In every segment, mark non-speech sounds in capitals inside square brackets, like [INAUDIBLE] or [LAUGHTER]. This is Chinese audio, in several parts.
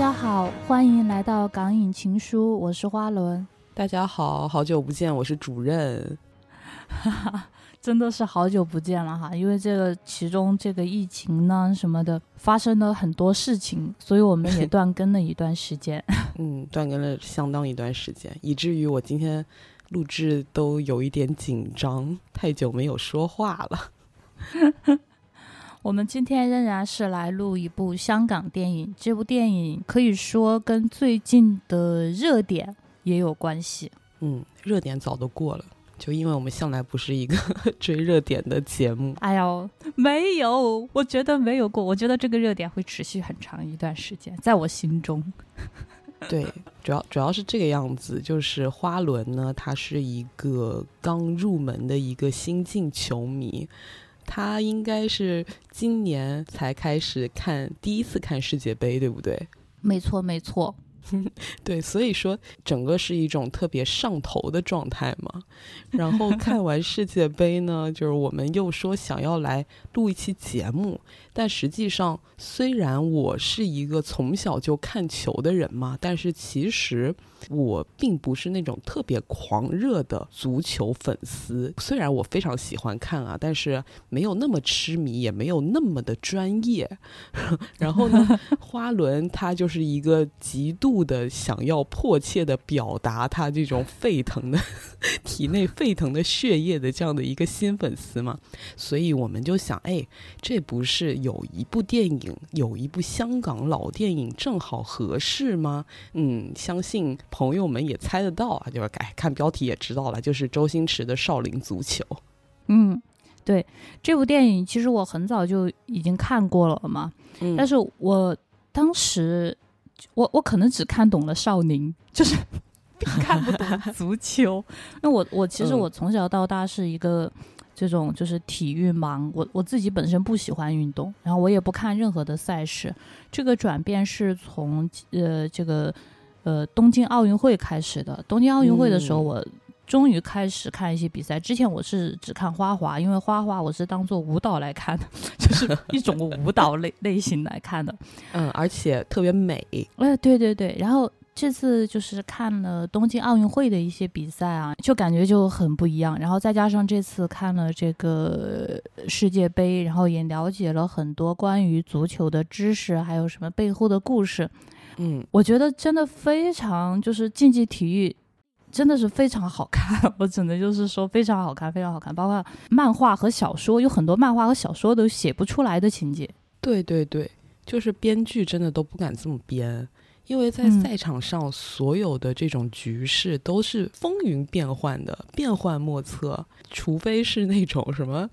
家好，欢迎来到港影情书，我是花轮。大家好，好久不见，我是主任。哈哈，真的是好久不见了哈，因为这个其中这个疫情呢什么的发生了很多事情，所以我们也断更了一段时间。[LAUGHS] [LAUGHS] 嗯，断更了相当一段时间，以至于我今天录制都有一点紧张，太久没有说话了。[LAUGHS] 我们今天仍然是来录一部香港电影，这部电影可以说跟最近的热点也有关系。嗯，热点早都过了，就因为我们向来不是一个 [LAUGHS] 追热点的节目。哎呦，没有，我觉得没有过，我觉得这个热点会持续很长一段时间，在我心中。[LAUGHS] 对，主要主要是这个样子，就是花轮呢，他是一个刚入门的一个新晋球迷。他应该是今年才开始看，第一次看世界杯，对不对？没错，没错。[LAUGHS] 对，所以说整个是一种特别上头的状态嘛。然后看完世界杯呢，就是我们又说想要来录一期节目，但实际上虽然我是一个从小就看球的人嘛，但是其实。我并不是那种特别狂热的足球粉丝，虽然我非常喜欢看啊，但是没有那么痴迷，也没有那么的专业。[LAUGHS] 然后呢，[LAUGHS] 花轮他就是一个极度的想要迫切的表达他这种沸腾的 [LAUGHS] 体内沸腾的血液的这样的一个新粉丝嘛，所以我们就想，哎，这不是有一部电影，有一部香港老电影正好合适吗？嗯，相信。朋友们也猜得到啊，就是改看标题也知道了，就是周星驰的《少林足球》。嗯，对，这部电影其实我很早就已经看过了嘛，但是我当时我我可能只看懂了少林，[LAUGHS] 就是看不懂足球。那我我其实我从小到大是一个这种就是体育盲，我我自己本身不喜欢运动，然后我也不看任何的赛事。这个转变是从呃这个。呃，东京奥运会开始的。东京奥运会的时候，我终于开始看一些比赛。之前我是只看花滑，因为花滑我是当做舞蹈来看的，[LAUGHS] 就是一种舞蹈类 [LAUGHS] 类型来看的。嗯，而且特别美。哎，对对对。然后这次就是看了东京奥运会的一些比赛啊，就感觉就很不一样。然后再加上这次看了这个世界杯，然后也了解了很多关于足球的知识，还有什么背后的故事。嗯，我觉得真的非常，就是竞技体育真的是非常好看，[LAUGHS] 我只能就是说非常好看，非常好看。包括漫画和小说，有很多漫画和小说都写不出来的情节。对对对，就是编剧真的都不敢这么编，因为在赛场上所有的这种局势都是风云变幻的，变幻莫测，除非是那种什么，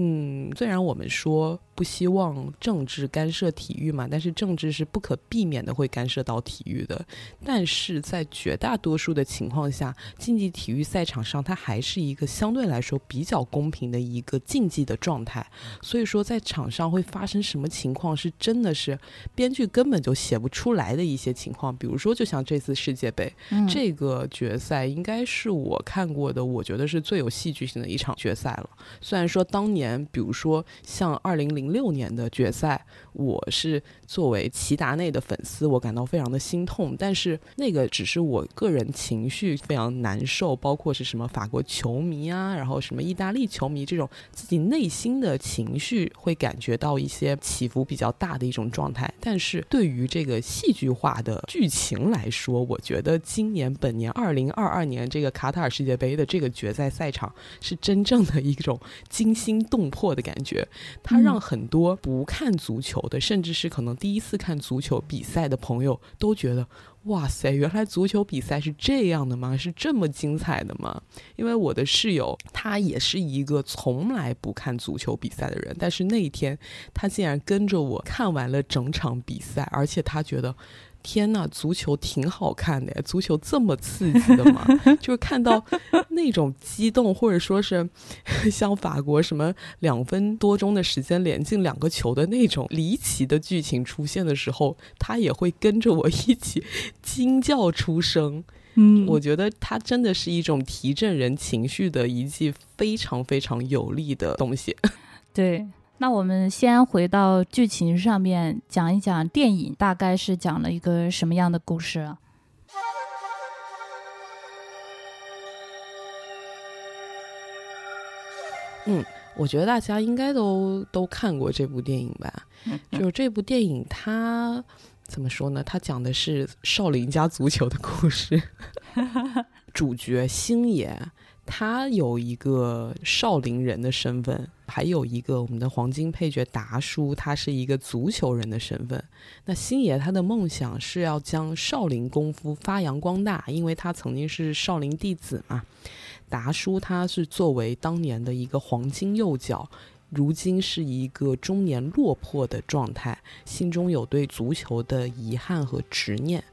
嗯，虽然我们说。不希望政治干涉体育嘛？但是政治是不可避免的会干涉到体育的。但是在绝大多数的情况下，竞技体育赛场上它还是一个相对来说比较公平的一个竞技的状态。所以说，在场上会发生什么情况，是真的是编剧根本就写不出来的一些情况。比如说，就像这次世界杯这个决赛，应该是我看过的，我觉得是最有戏剧性的一场决赛了。虽然说当年，比如说像二零零。六年的决赛，我是作为齐达内的粉丝，我感到非常的心痛。但是那个只是我个人情绪非常难受，包括是什么法国球迷啊，然后什么意大利球迷这种自己内心的情绪会感觉到一些起伏比较大的一种状态。但是对于这个戏剧化的剧情来说，我觉得今年本年二零二二年这个卡塔尔世界杯的这个决赛赛场是真正的一种惊心动魄的感觉，它让很。很多不看足球的，甚至是可能第一次看足球比赛的朋友，都觉得哇塞，原来足球比赛是这样的吗？是这么精彩的吗？因为我的室友他也是一个从来不看足球比赛的人，但是那一天他竟然跟着我看完了整场比赛，而且他觉得。天呐，足球挺好看的呀！足球这么刺激的吗？[LAUGHS] 就是看到那种激动，或者说是 [LAUGHS] 像法国什么两分多钟的时间连进两个球的那种离奇的剧情出现的时候，他也会跟着我一起惊叫出声。嗯，我觉得它真的是一种提振人情绪的一剂非常非常有力的东西。[LAUGHS] 对。那我们先回到剧情上面讲一讲电影大概是讲了一个什么样的故事啊？嗯，我觉得大家应该都都看过这部电影吧？就是这部电影，它怎么说呢？它讲的是少林家足球的故事，[LAUGHS] 主角星爷。他有一个少林人的身份，还有一个我们的黄金配角达叔，他是一个足球人的身份。那星爷他的梦想是要将少林功夫发扬光大，因为他曾经是少林弟子嘛。达叔他是作为当年的一个黄金右脚，如今是一个中年落魄的状态，心中有对足球的遗憾和执念。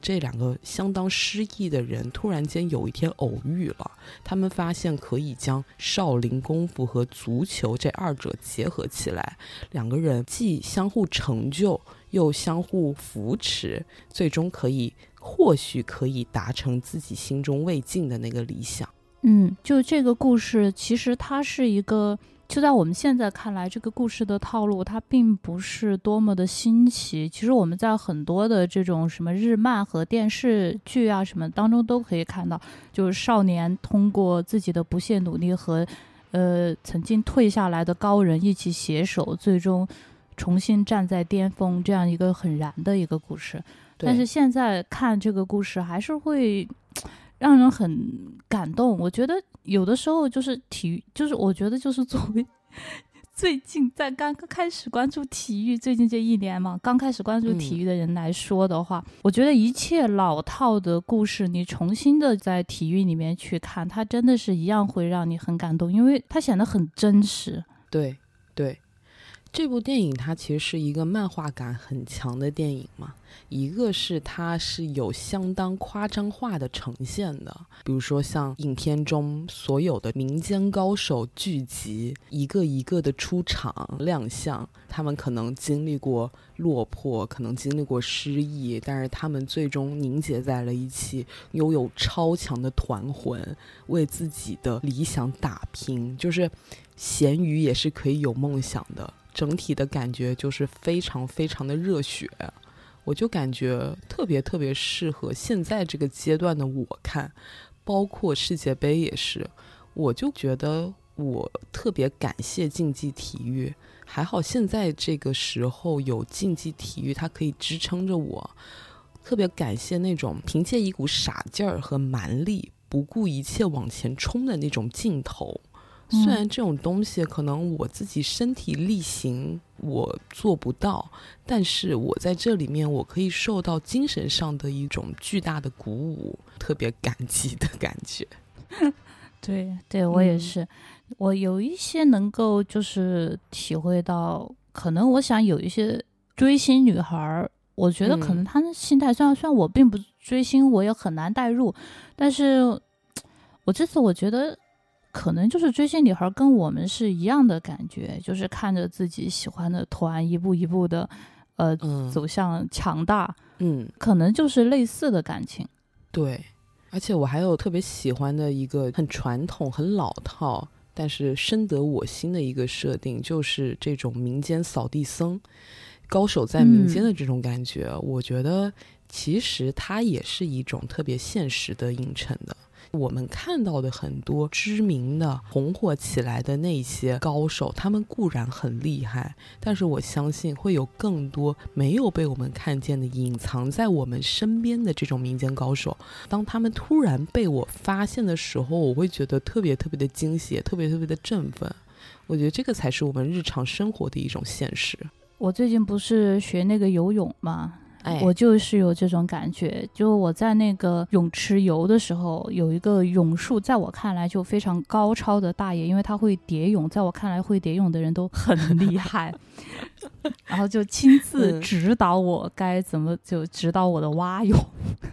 这两个相当失意的人突然间有一天偶遇了，他们发现可以将少林功夫和足球这二者结合起来，两个人既相互成就，又相互扶持，最终可以或许可以达成自己心中未尽的那个理想。嗯，就这个故事，其实它是一个。就在我们现在看来，这个故事的套路它并不是多么的新奇。其实我们在很多的这种什么日漫和电视剧啊什么当中都可以看到，就是少年通过自己的不懈努力和，呃，曾经退下来的高人一起携手，最终重新站在巅峰，这样一个很燃的一个故事。但是现在看这个故事，还是会。让人很感动。我觉得有的时候就是体育，就是我觉得就是作为 [LAUGHS] 最近在刚刚开始关注体育，最近这一年嘛，刚开始关注体育的人来说的话，我觉得一切老套的故事，你重新的在体育里面去看，它真的是一样会让你很感动，因为它显得很真实。对对。这部电影它其实是一个漫画感很强的电影嘛，一个是它是有相当夸张化的呈现的，比如说像影片中所有的民间高手聚集，一个一个的出场亮相，他们可能经历过落魄，可能经历过失意，但是他们最终凝结在了一起，拥有超强的团魂，为自己的理想打拼，就是咸鱼也是可以有梦想的。整体的感觉就是非常非常的热血，我就感觉特别特别适合现在这个阶段的我看，包括世界杯也是，我就觉得我特别感谢竞技体育，还好现在这个时候有竞技体育，它可以支撑着我，特别感谢那种凭借一股傻劲儿和蛮力，不顾一切往前冲的那种劲头。虽然这种东西可能我自己身体力行我做不到，但是我在这里面我可以受到精神上的一种巨大的鼓舞，特别感激的感觉。[LAUGHS] 对，对我也是，我有一些能够就是体会到，可能我想有一些追星女孩儿，我觉得可能她的心态，虽然虽然我并不追星，我也很难代入，但是我这次我觉得。可能就是追星女孩跟我们是一样的感觉，就是看着自己喜欢的团一步一步的，呃，走向强大。嗯，可能就是类似的感情。对，而且我还有特别喜欢的一个很传统、很老套，但是深得我心的一个设定，就是这种民间扫地僧，高手在民间的这种感觉。我觉得其实它也是一种特别现实的映衬的。我们看到的很多知名的红火起来的那些高手，他们固然很厉害，但是我相信会有更多没有被我们看见的、隐藏在我们身边的这种民间高手。当他们突然被我发现的时候，我会觉得特别特别的惊喜，特别特别的振奋。我觉得这个才是我们日常生活的一种现实。我最近不是学那个游泳吗吗？我就是有这种感觉，就我在那个泳池游的时候，有一个泳术，在我看来就非常高超的大爷，因为他会蝶泳，在我看来会蝶泳的人都很厉 [LAUGHS] 害，然后就亲自指导我该怎么就指导我的蛙泳，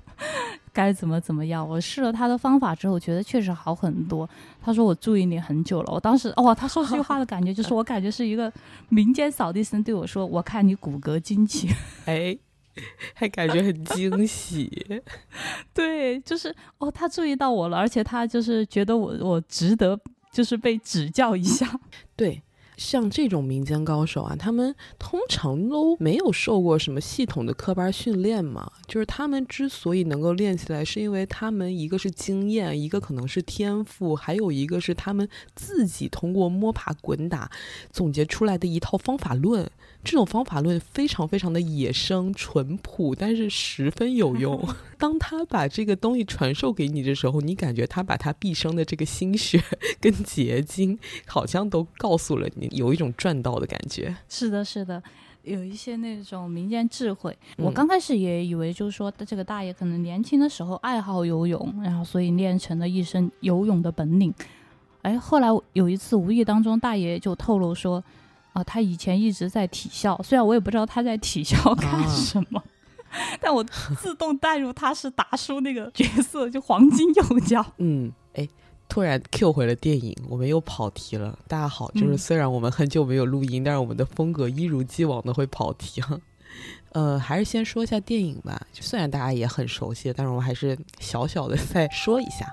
[LAUGHS] 该怎么怎么样。我试了他的方法之后，觉得确实好很多。他说我注意你很久了，我当时哦，他说这句话的感觉就是 [LAUGHS] 我感觉是一个民间扫地僧对我说：“我看你骨骼惊奇。”哎。[LAUGHS] 还感觉很惊喜，[LAUGHS] 对，就是哦，他注意到我了，而且他就是觉得我我值得，就是被指教一下。[LAUGHS] 对，像这种民间高手啊，他们通常都没有受过什么系统的科班训练嘛。就是他们之所以能够练起来，是因为他们一个是经验，一个可能是天赋，还有一个是他们自己通过摸爬滚打总结出来的一套方法论。这种方法论非常非常的野生淳朴，但是十分有用。[LAUGHS] 当他把这个东西传授给你的时候，你感觉他把他毕生的这个心血跟结晶，好像都告诉了你，有一种赚到的感觉。是的，是的，有一些那种民间智慧。我刚开始也以为，就是说这个大爷可能年轻的时候爱好游泳，然后所以练成了一身游泳的本领。哎，后来有一次无意当中，大爷就透露说。啊，他以前一直在体校，虽然我也不知道他在体校干什么，但我自动带入他是达叔那个角色，就黄金右脚。嗯，哎，突然 Q 回了电影，我们又跑题了。大家好，就是虽然我们很久没有录音，但是我们的风格一如既往的会跑题哈。呃，还是先说一下电影吧，虽然大家也很熟悉，但是我还是小小的再说一下。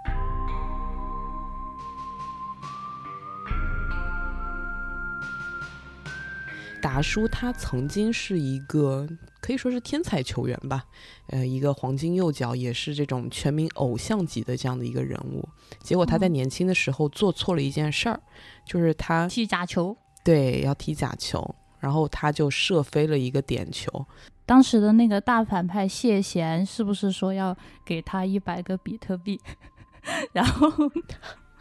达叔他曾经是一个可以说是天才球员吧，呃，一个黄金右脚，也是这种全民偶像级的这样的一个人物。结果他在年轻的时候做错了一件事儿，就是他踢假球，对，要踢假球，然后他就射飞了一个点球。当时的那个大反派谢贤是不是说要给他一百个比特币？[LAUGHS] 然后。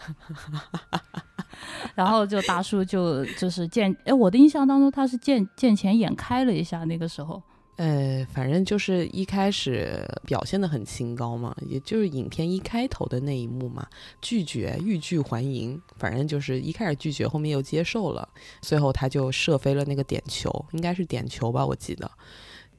[LAUGHS] 然后就大叔就就是见哎，我的印象当中他是见见钱眼开了一下，那个时候，呃，反正就是一开始表现的很清高嘛，也就是影片一开头的那一幕嘛，拒绝欲拒还迎，反正就是一开始拒绝，后面又接受了，最后他就射飞了那个点球，应该是点球吧，我记得。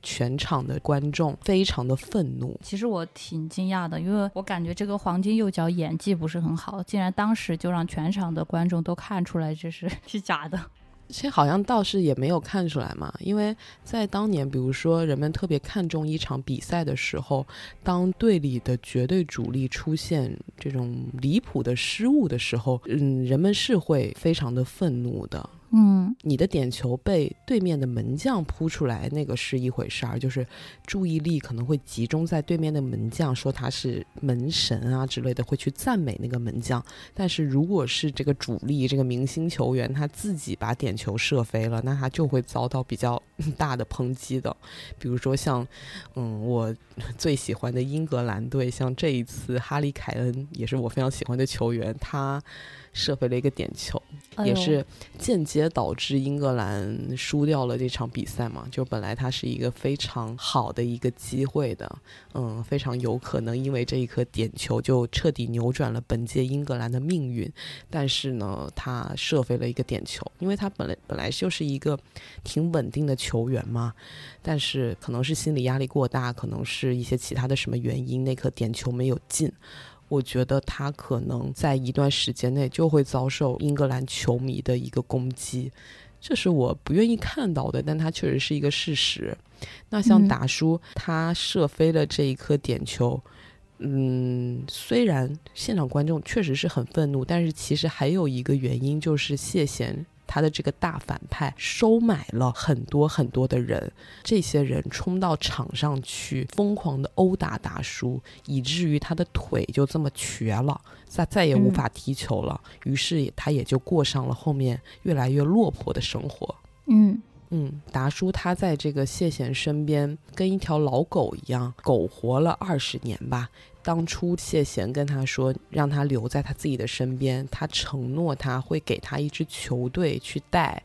全场的观众非常的愤怒。其实我挺惊讶的，因为我感觉这个黄金右脚演技不是很好，竟然当时就让全场的观众都看出来这是 [LAUGHS] 是假的。其实好像倒是也没有看出来嘛，因为在当年，比如说人们特别看重一场比赛的时候，当队里的绝对主力出现这种离谱的失误的时候，嗯，人们是会非常的愤怒的。嗯，你的点球被对面的门将扑出来，那个是一回事儿，就是注意力可能会集中在对面的门将，说他是门神啊之类的，会去赞美那个门将。但是如果是这个主力、这个明星球员他自己把点球射飞了，那他就会遭到比较 [LAUGHS] 大的抨击的。比如说像，嗯，我 [LAUGHS] 最喜欢的英格兰队，像这一次哈利凯恩也是我非常喜欢的球员，他。射飞了一个点球，也是间接导致英格兰输掉了这场比赛嘛？就本来他是一个非常好的一个机会的，嗯，非常有可能因为这一颗点球就彻底扭转了本届英格兰的命运。但是呢，他射飞了一个点球，因为他本来本来就是一个挺稳定的球员嘛，但是可能是心理压力过大，可能是一些其他的什么原因，那颗点球没有进。我觉得他可能在一段时间内就会遭受英格兰球迷的一个攻击，这是我不愿意看到的，但它确实是一个事实。那像达叔他射飞了这一颗点球，嗯，虽然现场观众确实是很愤怒，但是其实还有一个原因就是谢贤。他的这个大反派收买了很多很多的人，这些人冲到场上去，疯狂的殴打达叔，以至于他的腿就这么瘸了，再再也无法踢球了。于是他也就过上了后面越来越落魄的生活。嗯嗯，达叔他在这个谢贤身边，跟一条老狗一样，苟活了二十年吧。当初谢贤跟他说，让他留在他自己的身边，他承诺他会给他一支球队去带。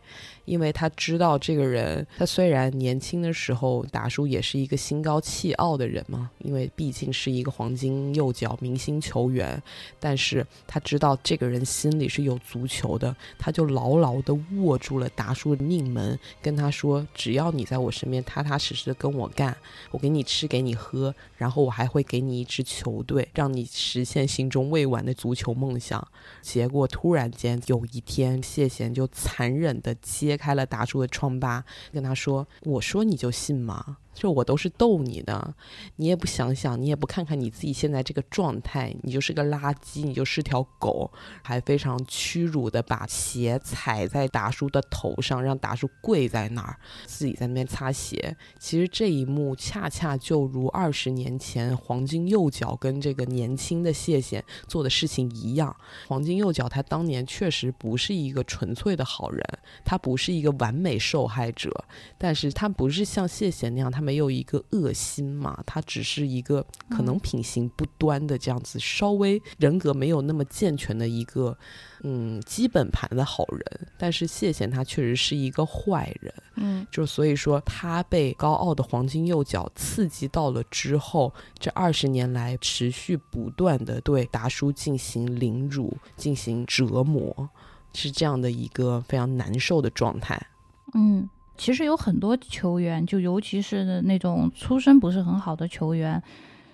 因为他知道这个人，他虽然年轻的时候达叔也是一个心高气傲的人嘛，因为毕竟是一个黄金右脚明星球员，但是他知道这个人心里是有足球的，他就牢牢地握住了达叔的命门，跟他说：只要你在我身边踏踏实实的跟我干，我给你吃给你喝，然后我还会给你一支球队，让你实现心中未完的足球梦想。结果突然间有一天，谢贤就残忍地开了达叔的疮疤，跟他说：“我说你就信吗？”就我都是逗你的，你也不想想，你也不看看你自己现在这个状态，你就是个垃圾，你就是条狗，还非常屈辱的把鞋踩在达叔的头上，让达叔跪在那儿，自己在那边擦鞋。其实这一幕恰恰就如二十年前黄金右脚跟这个年轻的谢贤做的事情一样。黄金右脚他当年确实不是一个纯粹的好人，他不是一个完美受害者，但是他不是像谢贤那样，他。没有一个恶心嘛，他只是一个可能品行不端的这样子，稍微人格没有那么健全的一个，嗯，基本盘的好人。但是谢贤他确实是一个坏人，嗯，就所以说他被高傲的黄金右脚刺激到了之后，这二十年来持续不断的对达叔进行凌辱、进行折磨，是这样的一个非常难受的状态，嗯。其实有很多球员，就尤其是那种出身不是很好的球员，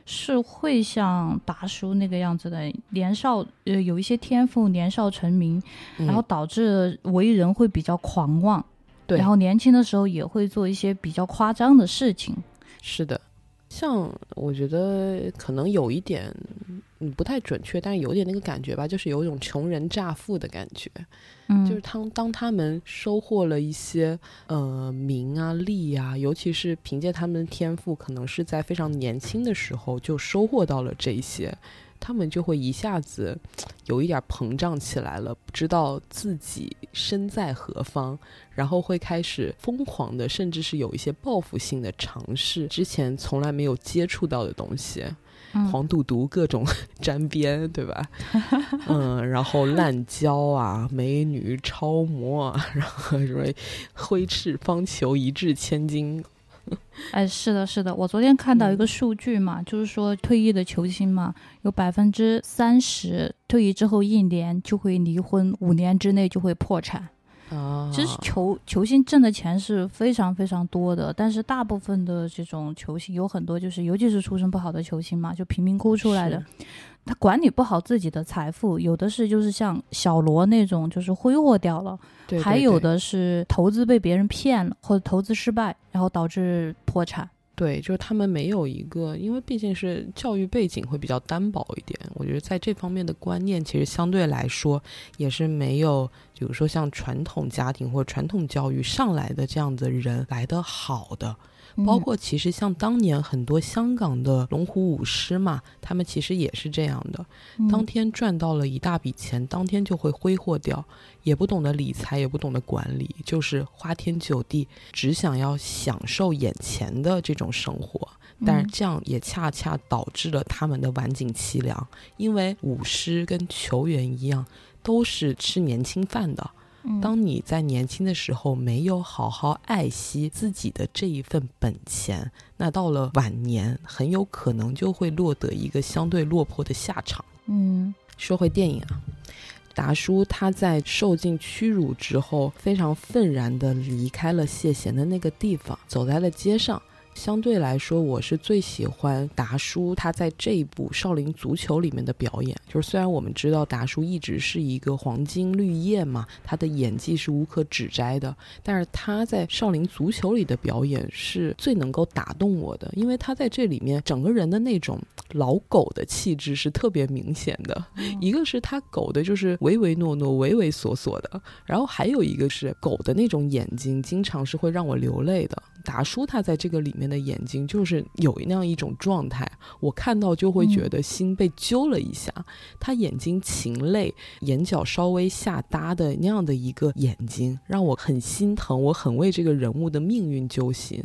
是会像达叔那个样子的，年少呃有一些天赋，年少成名，然后导致为人会比较狂妄，对，然后年轻的时候也会做一些比较夸张的事情。是的，像我觉得可能有一点。嗯，不太准确，但是有点那个感觉吧，就是有一种穷人乍富的感觉。嗯，就是当当他们收获了一些呃名啊利啊，尤其是凭借他们的天赋，可能是在非常年轻的时候就收获到了这些，他们就会一下子有一点膨胀起来了，不知道自己身在何方，然后会开始疯狂的，甚至是有一些报复性的尝试之前从来没有接触到的东西。黄赌毒各种 [LAUGHS] 沾边，对吧？嗯，然后滥交啊，美女超模啊，[LAUGHS] 然后什么挥斥方遒，一掷千金。[LAUGHS] 哎，是的，是的，我昨天看到一个数据嘛，就是说退役的球星嘛，有百分之三十退役之后一年就会离婚，五年之内就会破产。其实球球星挣的钱是非常非常多的，但是大部分的这种球星有很多就是，尤其是出身不好的球星嘛，就贫民窟出来的，他管理不好自己的财富，有的是就是像小罗那种，就是挥霍掉了，还有的是投资被别人骗了，或者投资失败，然后导致破产。对，就是他们没有一个，因为毕竟是教育背景会比较单薄一点。我觉得在这方面的观念，其实相对来说也是没有，比如说像传统家庭或者传统教育上来的这样的人来的好的。包括其实像当年很多香港的龙虎舞狮嘛，他们其实也是这样的，当天赚到了一大笔钱，当天就会挥霍掉，也不懂得理财，也不懂得管理，就是花天酒地，只想要享受眼前的这种生活。但是这样也恰恰导致了他们的晚景凄凉，因为舞狮跟球员一样，都是吃年轻饭的。当你在年轻的时候没有好好爱惜自己的这一份本钱，那到了晚年很有可能就会落得一个相对落魄的下场。嗯，说回电影啊，达叔他在受尽屈辱之后，非常愤然的离开了谢贤的那个地方，走在了街上。相对来说，我是最喜欢达叔他在这一部《少林足球》里面的表演。就是虽然我们知道达叔一直是一个黄金绿叶嘛，他的演技是无可指摘的，但是他在《少林足球》里的表演是最能够打动我的，因为他在这里面整个人的那种老狗的气质是特别明显的。一个是他狗的就是唯唯诺诺、畏畏缩缩的，然后还有一个是狗的那种眼睛，经常是会让我流泪的。达叔他在这个里面的眼睛就是有那样一种状态，我看到就会觉得心被揪了一下。他眼睛噙泪，眼角稍微下搭的那样的一个眼睛，让我很心疼，我很为这个人物的命运揪心。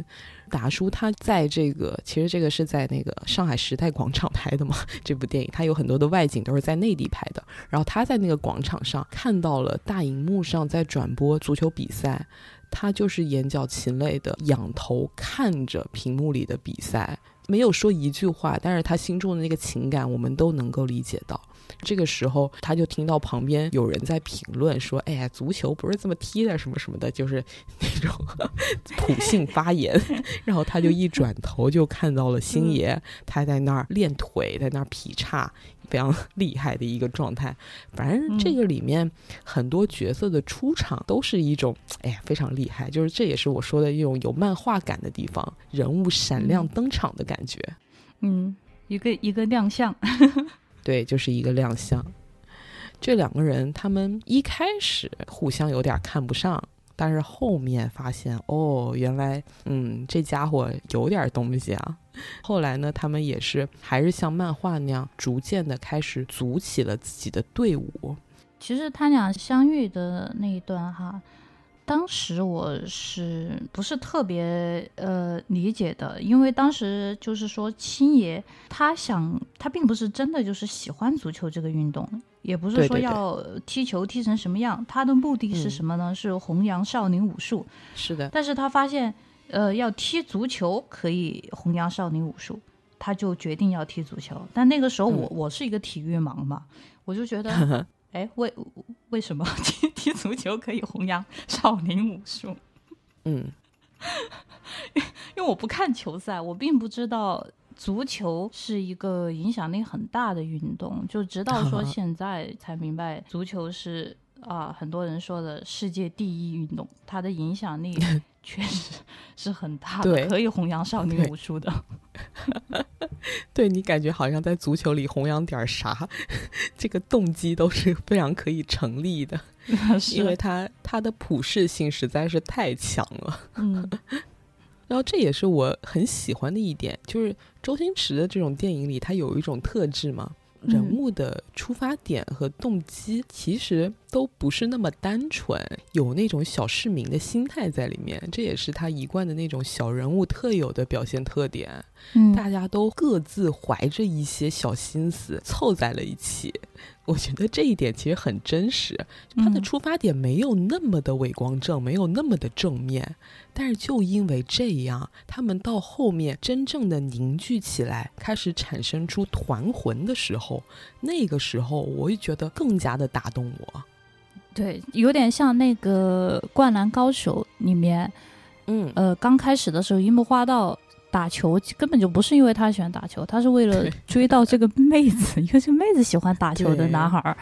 达叔他在这个，其实这个是在那个上海时代广场拍的嘛，这部电影他有很多的外景都是在内地拍的。然后他在那个广场上看到了大荧幕上在转播足球比赛。他就是眼角噙泪的仰头看着屏幕里的比赛，没有说一句话，但是他心中的那个情感，我们都能够理解到。这个时候，他就听到旁边有人在评论说：“哎呀，足球不是这么踢的，什么什么的，就是那种 [LAUGHS] 普性发言。”然后他就一转头就看到了星爷，他在那儿练腿，在那儿劈叉，非常厉害的一个状态。反正这个里面很多角色的出场都是一种，哎呀，非常厉害。就是这也是我说的一种有漫画感的地方，人物闪亮登场的感觉。嗯，一个一个亮相。[LAUGHS] 对，就是一个亮相。这两个人，他们一开始互相有点看不上，但是后面发现，哦，原来，嗯，这家伙有点东西啊。[LAUGHS] 后来呢，他们也是还是像漫画那样，逐渐的开始组起了自己的队伍。其实他俩相遇的那一段，哈。当时我是不是特别呃理解的？因为当时就是说，青爷他想，他并不是真的就是喜欢足球这个运动，也不是说要踢球踢成什么样。他的目的是什么呢？是弘扬少林武术。是的。但是他发现，呃，要踢足球可以弘扬少林武术，他就决定要踢足球。但那个时候我我是一个体育盲嘛，我就觉得。[LAUGHS] 哎，为为什么 [LAUGHS] 踢踢足球可以弘扬少林武术？嗯，[LAUGHS] 因为我不看球赛，我并不知道足球是一个影响力很大的运动，就直到说 [LAUGHS] 现在才明白，足球是啊，很多人说的世界第一运动，它的影响力 [LAUGHS] 确实是很大的，可以弘扬少女武术的。[LAUGHS] 对你感觉好像在足球里弘扬点啥，[LAUGHS] 这个动机都是非常可以成立的，因为它它的普适性实在是太强了。嗯，然后这也是我很喜欢的一点，就是周星驰的这种电影里，它有一种特质嘛。人物的出发点和动机其实都不是那么单纯，有那种小市民的心态在里面，这也是他一贯的那种小人物特有的表现特点。嗯，大家都各自怀着一些小心思凑在了一起。我觉得这一点其实很真实，他的出发点没有那么的伟光正，没有那么的正面，但是就因为这样，他们到后面真正的凝聚起来，开始产生出团魂的时候，那个时候我会觉得更加的打动我。对，有点像那个《灌篮高手》里面，嗯呃，刚开始的时候樱木花道。打球根本就不是因为他喜欢打球，他是为了追到这个妹子，因为这妹子喜欢打球的男孩儿。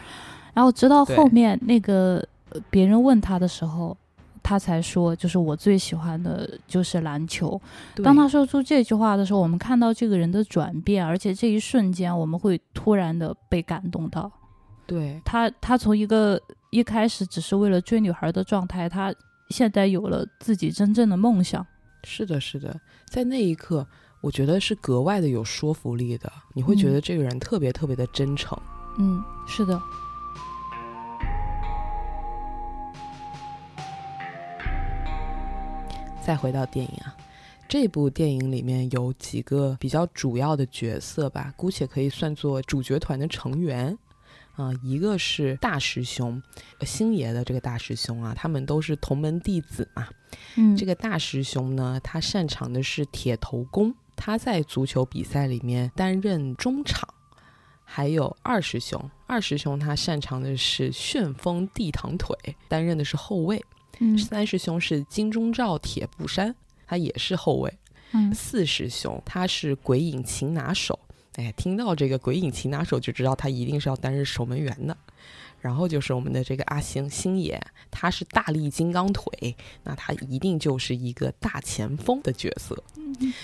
然后直到后面那个别人问他的时候，他才说，就是我最喜欢的就是篮球。当他说出这句话的时候，我们看到这个人的转变，而且这一瞬间我们会突然的被感动到。对他，他从一个一开始只是为了追女孩的状态，他现在有了自己真正的梦想。是的，是的，在那一刻，我觉得是格外的有说服力的。你会觉得这个人特别特别的真诚。嗯，是的。再回到电影啊，这部电影里面有几个比较主要的角色吧，姑且可以算作主角团的成员。啊，一个是大师兄，星爷的这个大师兄啊，他们都是同门弟子嘛。嗯，这个大师兄呢，他擅长的是铁头功，他在足球比赛里面担任中场。还有二师兄，二师兄他擅长的是旋风地堂腿，担任的是后卫。嗯，三师兄是金钟罩铁布衫，他也是后卫。嗯，四师兄他是鬼影擒拿手。哎，听到这个鬼影擒拿手就知道他一定是要担任守门员的。然后就是我们的这个阿星星爷，他是大力金刚腿，那他一定就是一个大前锋的角色。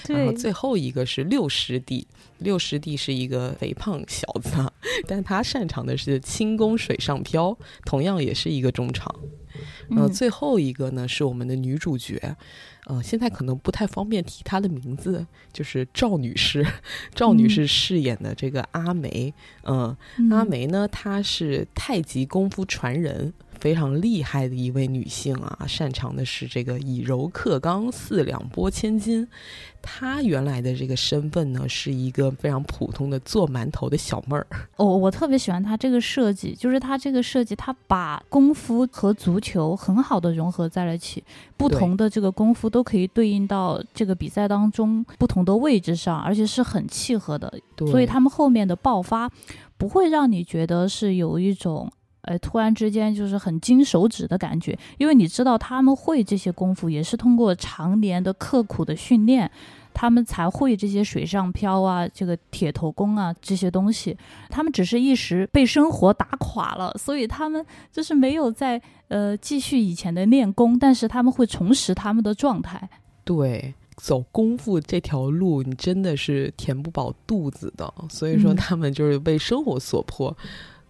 然后最后一个是六师弟，六师弟是一个肥胖小子，[LAUGHS] 但他擅长的是轻功水上漂，同样也是一个中场。呃，最后一个呢是我们的女主角。呃，现在可能不太方便提她的名字，就是赵女士。[LAUGHS] 赵女士饰演的这个阿梅，嗯，阿梅呢，她是太极功夫传人，非常厉害的一位女性啊，擅长的是这个以柔克刚，四两拨千斤。她原来的这个身份呢，是一个非常普通的做馒头的小妹儿。哦我特别喜欢她这个设计，就是她这个设计，她把功夫和足球很好的融合在了一起，不同的这个功夫都可以对应到这个比赛当中不同的位置上，而且是很契合的。所以他们后面的爆发不会让你觉得是有一种。呃，突然之间就是很金手指的感觉，因为你知道他们会这些功夫，也是通过常年的刻苦的训练，他们才会这些水上漂啊，这个铁头功啊这些东西。他们只是一时被生活打垮了，所以他们就是没有在呃继续以前的练功，但是他们会重拾他们的状态。对，走功夫这条路，你真的是填不饱肚子的，所以说他们就是被生活所迫。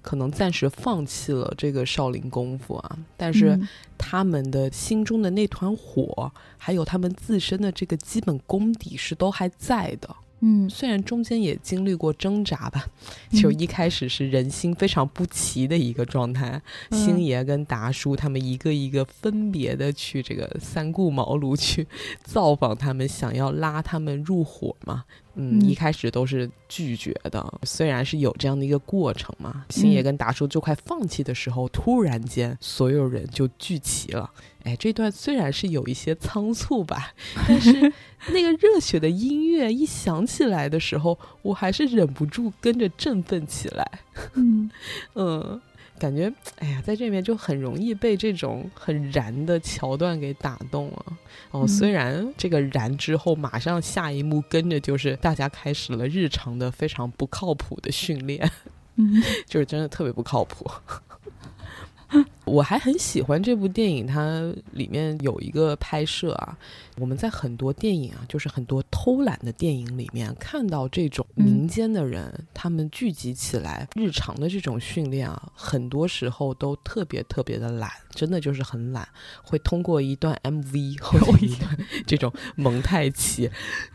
可能暂时放弃了这个少林功夫啊，但是他们的心中的那团火，还有他们自身的这个基本功底是都还在的。嗯，虽然中间也经历过挣扎吧，就一开始是人心非常不齐的一个状态，星爷跟达叔他们一个一个分别的去这个三顾茅庐去造访他们，想要拉他们入伙嘛。嗯，一开始都是拒绝的，虽然是有这样的一个过程嘛。星爷跟达叔就快放弃的时候，突然间所有人就聚齐了。哎，这段虽然是有一些仓促吧，但是 [LAUGHS] 那个热血的音乐一响起来的时候，我还是忍不住跟着振奋起来。嗯 [LAUGHS] 嗯。感觉，哎呀，在这里面就很容易被这种很燃的桥段给打动了。哦，虽然这个燃之后，马上下一幕跟着就是大家开始了日常的非常不靠谱的训练，嗯，[LAUGHS] 就是真的特别不靠谱。[LAUGHS] 我还很喜欢这部电影，它里面有一个拍摄啊。我们在很多电影啊，就是很多偷懒的电影里面看到这种民间的人，他们聚集起来日常的这种训练啊，很多时候都特别特别的懒，真的就是很懒，会通过一段 MV 或者一段这种蒙太奇，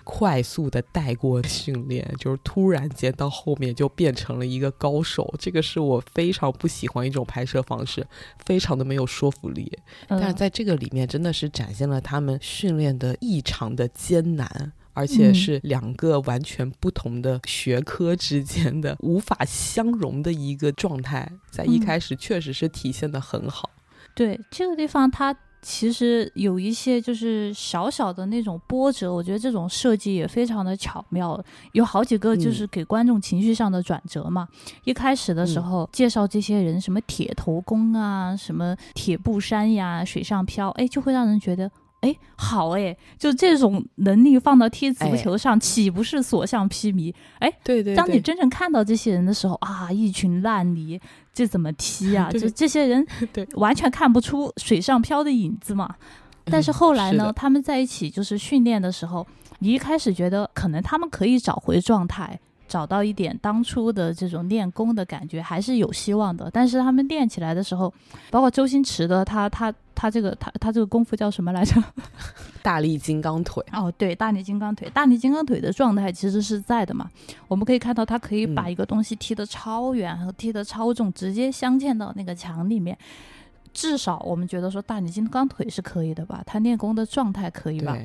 快速的带过训练，就是突然间到后面就变成了一个高手。这个是我非常不喜欢一种拍摄方式。非常的没有说服力，但是在这个里面真的是展现了他们训练的异常的艰难，而且是两个完全不同的学科之间的无法相容的一个状态，在一开始确实是体现的很好。对这个地方，它。其实有一些就是小小的那种波折，我觉得这种设计也非常的巧妙。有好几个就是给观众情绪上的转折嘛。一开始的时候介绍这些人，什么铁头功啊，什么铁布衫呀，水上漂，哎，就会让人觉得。哎，好哎，就这种能力放到踢足球上，岂不是所向披靡？哎，对对，当你真正看到这些人的时候啊，一群烂泥，这怎么踢啊？[LAUGHS] 就这些人，[LAUGHS] 对，完全看不出水上漂的影子嘛。但是后来呢，他们在一起就是训练的时候，你一开始觉得可能他们可以找回状态。找到一点当初的这种练功的感觉，还是有希望的。但是他们练起来的时候，包括周星驰的他他他这个他他这个功夫叫什么来着？[LAUGHS] 大力金刚腿。哦，对，大力金刚腿，大力金刚腿的状态其实是在的嘛。我们可以看到，他可以把一个东西踢得超远和踢得超重，直接镶嵌到那个墙里面。至少我们觉得说大力金刚腿是可以的吧？他练功的状态可以吧？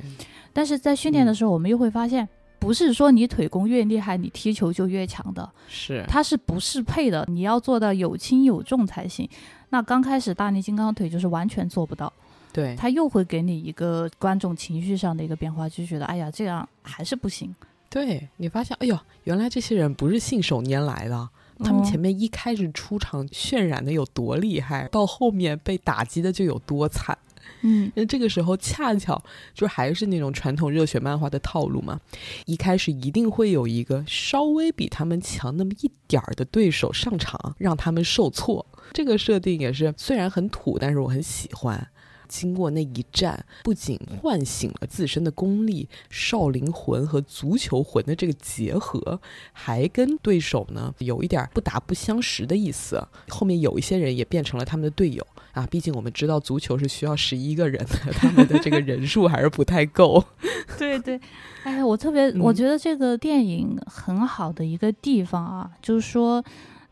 但是在训练的时候，我们又会发现。不是说你腿功越厉害，你踢球就越强的，是它是不适配的，你要做到有轻有重才行。那刚开始大力金刚腿就是完全做不到，对，他又会给你一个观众情绪上的一个变化，就觉得哎呀这样还是不行。对你发现，哎呦，原来这些人不是信手拈来的，他们前面一开始出场渲染的有多厉害，到后面被打击的就有多惨。嗯，那这个时候恰巧就还是那种传统热血漫画的套路嘛，一开始一定会有一个稍微比他们强那么一点儿的对手上场，让他们受挫。这个设定也是虽然很土，但是我很喜欢。经过那一战，不仅唤醒了自身的功力、少林魂和足球魂的这个结合，还跟对手呢有一点不打不相识的意思。后面有一些人也变成了他们的队友。啊，毕竟我们知道足球是需要十一个人的，他们的这个人数还是不太够。[LAUGHS] 对对，哎呀，我特别我觉得这个电影很好的一个地方啊，就是说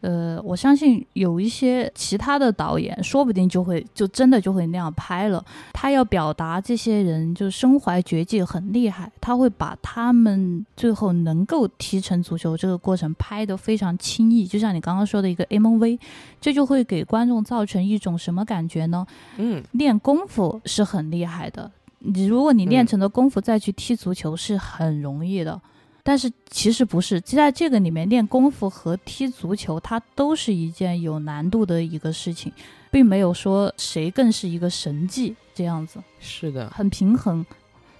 呃，我相信有一些其他的导演，说不定就会就真的就会那样拍了。他要表达这些人就身怀绝技很厉害，他会把他们最后能够踢成足球这个过程拍得非常轻易，就像你刚刚说的一个 MV，这就会给观众造成一种什么感觉呢？嗯，练功夫是很厉害的，你如果你练成了功夫再去踢足球是很容易的。但是其实不是，在这个里面练功夫和踢足球，它都是一件有难度的一个事情，并没有说谁更是一个神技这样子。是的，很平衡。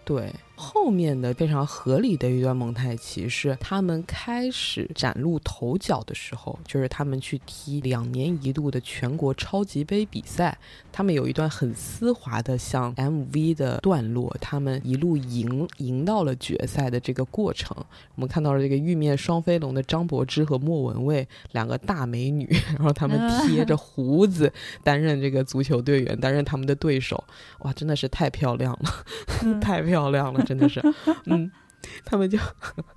对。后面的非常合理的一段蒙太奇是他们开始崭露头角的时候，就是他们去踢两年一度的全国超级杯比赛。他们有一段很丝滑的像 MV 的段落，他们一路赢赢到了决赛的这个过程。我们看到了这个玉面双飞龙的张柏芝和莫文蔚两个大美女，然后他们贴着胡子担任这个足球队员，担任他们的对手。哇，真的是太漂亮了，[LAUGHS] 太漂亮了。真的是，[LAUGHS] 嗯，他们就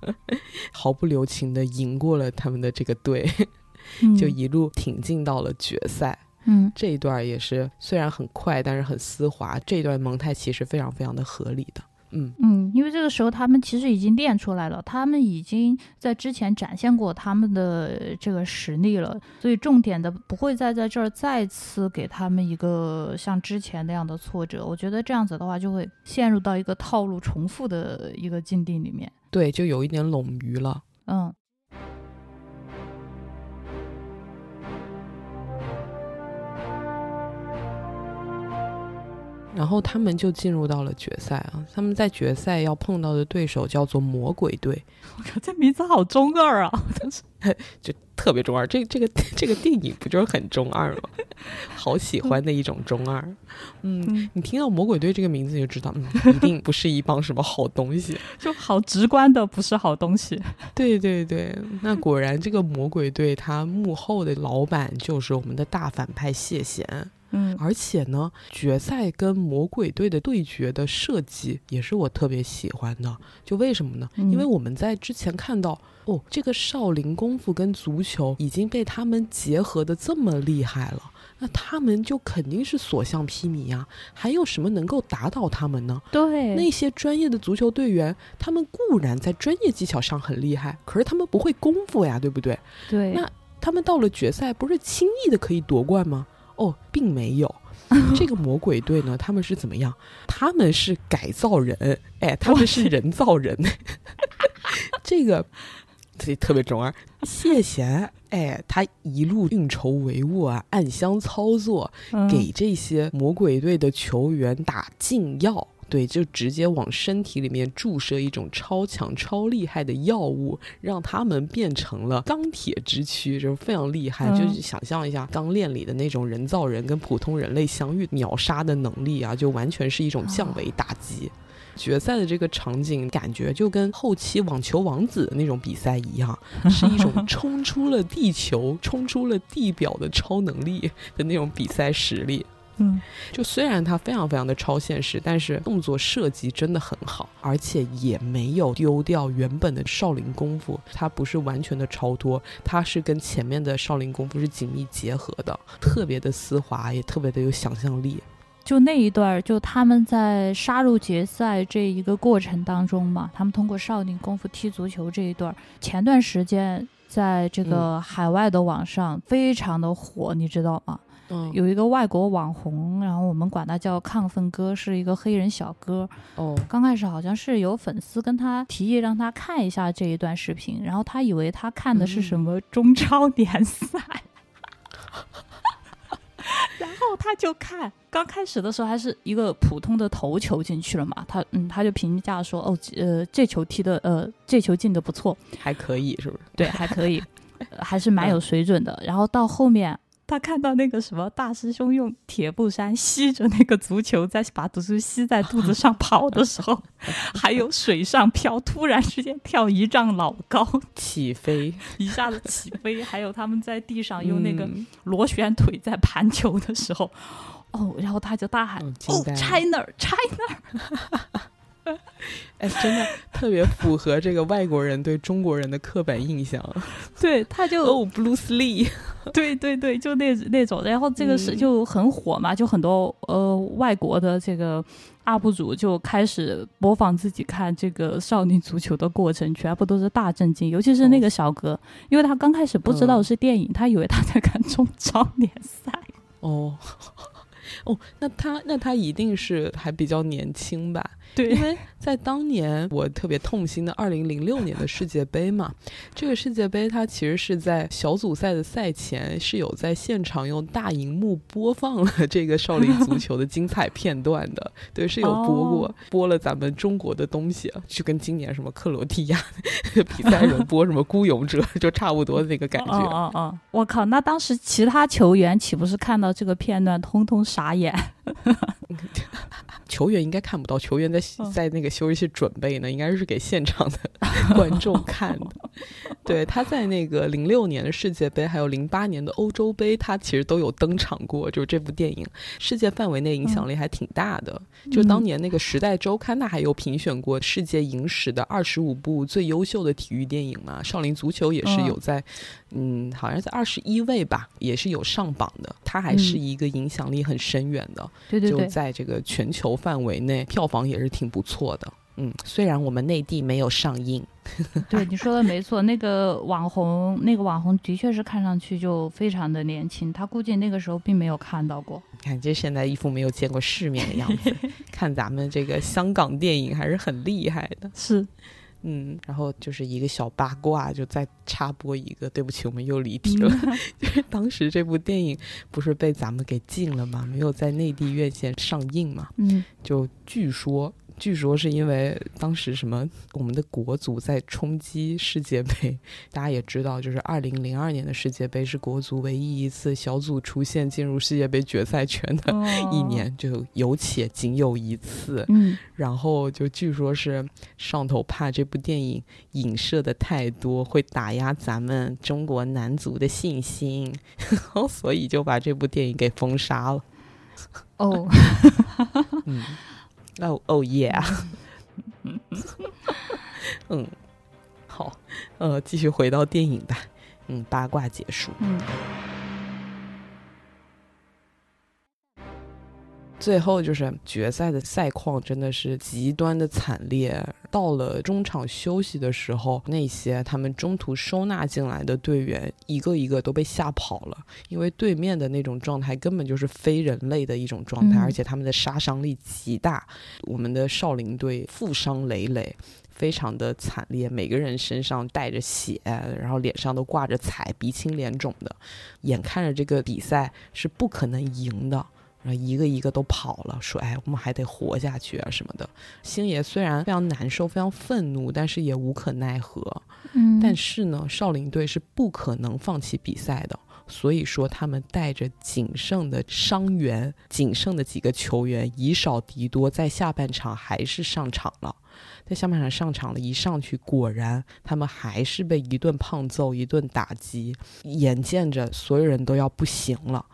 [LAUGHS] 毫不留情的赢过了他们的这个队，[LAUGHS] 就一路挺进到了决赛。嗯，这一段也是虽然很快，但是很丝滑。这一段蒙太奇是非常非常的合理的。嗯嗯，因为这个时候他们其实已经练出来了，他们已经在之前展现过他们的这个实力了，所以重点的不会再在这儿再次给他们一个像之前那样的挫折。我觉得这样子的话，就会陷入到一个套路重复的一个境地里面。对，就有一点冗余了。嗯。然后他们就进入到了决赛啊！他们在决赛要碰到的对手叫做魔鬼队。我靠，这名字好中二啊！[LAUGHS] 就特别中二。这这个这个电影不就是很中二吗？好喜欢的一种中二。[LAUGHS] 嗯，你听到魔鬼队这个名字就知道，嗯，[LAUGHS] 一定不是一帮什么好东西。就好直观的不是好东西。对对对，那果然这个魔鬼队他幕后的老板就是我们的大反派谢贤。嗯，而且呢，决赛跟魔鬼队的对决的设计也是我特别喜欢的。就为什么呢？因为我们在之前看到，哦，这个少林功夫跟足球已经被他们结合的这么厉害了，那他们就肯定是所向披靡呀。还有什么能够打倒他们呢？对，那些专业的足球队员，他们固然在专业技巧上很厉害，可是他们不会功夫呀，对不对？对。那他们到了决赛，不是轻易的可以夺冠吗？哦，并没有，[LAUGHS] 这个魔鬼队呢，他们是怎么样？他们是改造人，哎，他们是人造人。[LAUGHS] 这个这特别中二。谢贤，哎，他一路运筹帷幄啊，暗箱操作，给这些魔鬼队的球员打禁药。对，就直接往身体里面注射一种超强、超厉害的药物，让他们变成了钢铁之躯，就是非常厉害。就是想象一下钢炼里的那种人造人跟普通人类相遇秒杀的能力啊，就完全是一种降维打击。决赛的这个场景，感觉就跟后期网球王子的那种比赛一样，是一种 [LAUGHS] 冲出了地球、冲出了地表的超能力的那种比赛实力。嗯，就虽然它非常非常的超现实，但是动作设计真的很好，而且也没有丢掉原本的少林功夫。它不是完全的超脱，它是跟前面的少林功夫是紧密结合的，特别的丝滑，也特别的有想象力。就那一段，就他们在杀入决赛这一个过程当中嘛，他们通过少林功夫踢足球这一段，前段时间在这个海外的网上非常的火，你知道吗？有一个外国网红，然后我们管他叫亢奋哥，是一个黑人小哥。哦，刚开始好像是有粉丝跟他提议让他看一下这一段视频，然后他以为他看的是什么中超联赛，[LAUGHS] 然后他就看。刚开始的时候还是一个普通的头球进去了嘛，他嗯他就评价说哦呃这球踢的呃这球进的不错，还可以是不是？对，还可以，还是蛮有水准的。然后到后面。他看到那个什么大师兄用铁布衫吸着那个足球，在把足球吸在肚子上 [LAUGHS] 跑的时候，还有水上漂，突然之间跳一丈老高 [LAUGHS] 起飞，一下子起飞，还有他们在地上用那个螺旋腿在盘球的时候，哦，然后他就大喊：“哦，China，China！” [LAUGHS] [LAUGHS] 哎，真的特别符合这个外国人对中国人的刻板印象。[LAUGHS] 对，他就哦，Bruce Lee，[LAUGHS] 对对对，就那那种。然后这个是就很火嘛，就很多呃外国的这个 UP 主就开始模仿自己看这个少林足球的过程，全部都是大震惊。尤其是那个小哥，因为他刚开始不知道是电影，他以为他在看中超联赛。哦。哦，那他那他一定是还比较年轻吧？对，因为在当年我特别痛心的二零零六年的世界杯嘛，这个世界杯它其实是在小组赛的赛前是有在现场用大荧幕播放了这个少林足球的精彩片段的，对，是有播过，播了咱们中国的东西，就跟今年什么克罗地亚比赛人播什么孤勇者就差不多的那个感觉。哦哦，我靠，那当时其他球员岂不是看到这个片段通通傻眼？球员应该看不到，球员在在那个休息室准备呢，应该是给现场的 [LAUGHS] 观众看的。对，他在那个零六年的世界杯，还有零八年的欧洲杯，他其实都有登场过。就是这部电影，世界范围内影响力还挺大的。就当年那个《时代周刊》，它还有评选过世界影史的二十五部最优秀的体育电影嘛，《少林足球》也是有在，嗯，好像在二十一位吧，也是有上榜的。它还是一个影响力很深远的。对对对，就在这个全球范围内，票房也是挺不错的。嗯，虽然我们内地没有上映。[LAUGHS] 对，你说的没错，那个网红，那个网红的确是看上去就非常的年轻，他估计那个时候并没有看到过。感觉现在一副没有见过世面的样子。[LAUGHS] 看咱们这个香港电影还是很厉害的。是。嗯，然后就是一个小八卦，就再插播一个。对不起，我们又离题了。[LAUGHS] 就是当时这部电影不是被咱们给禁了吗？没有在内地院线上映嘛？嗯，就据说。据说是因为当时什么，我们的国足在冲击世界杯。大家也知道，就是二零零二年的世界杯是国足唯一一次小组出线进入世界杯决赛圈的 [LAUGHS] 一年，就有且仅有一次。嗯，然后就据说是上头怕这部电影影射的太多，会打压咱们中国男足的信心，[LAUGHS] 所以就把这部电影给封杀了。哦，[LAUGHS] 嗯。哦哦耶啊！嗯，好，呃，继续回到电影吧。嗯，八卦结束。嗯。最后就是决赛的赛况真的是极端的惨烈。到了中场休息的时候，那些他们中途收纳进来的队员一个一个都被吓跑了，因为对面的那种状态根本就是非人类的一种状态，而且他们的杀伤力极大。我们的少林队负伤累累，非常的惨烈，每个人身上带着血，然后脸上都挂着彩，鼻青脸肿的，眼看着这个比赛是不可能赢的。然后一个一个都跑了，说：“哎，我们还得活下去啊什么的。”星爷虽然非常难受、非常愤怒，但是也无可奈何。嗯，但是呢，少林队是不可能放弃比赛的，所以说他们带着仅剩的伤员、仅剩的几个球员，以少敌多，在下半场还是上场了。在下半场上场了，一上去果然他们还是被一顿胖揍、一顿打击，眼见着所有人都要不行了。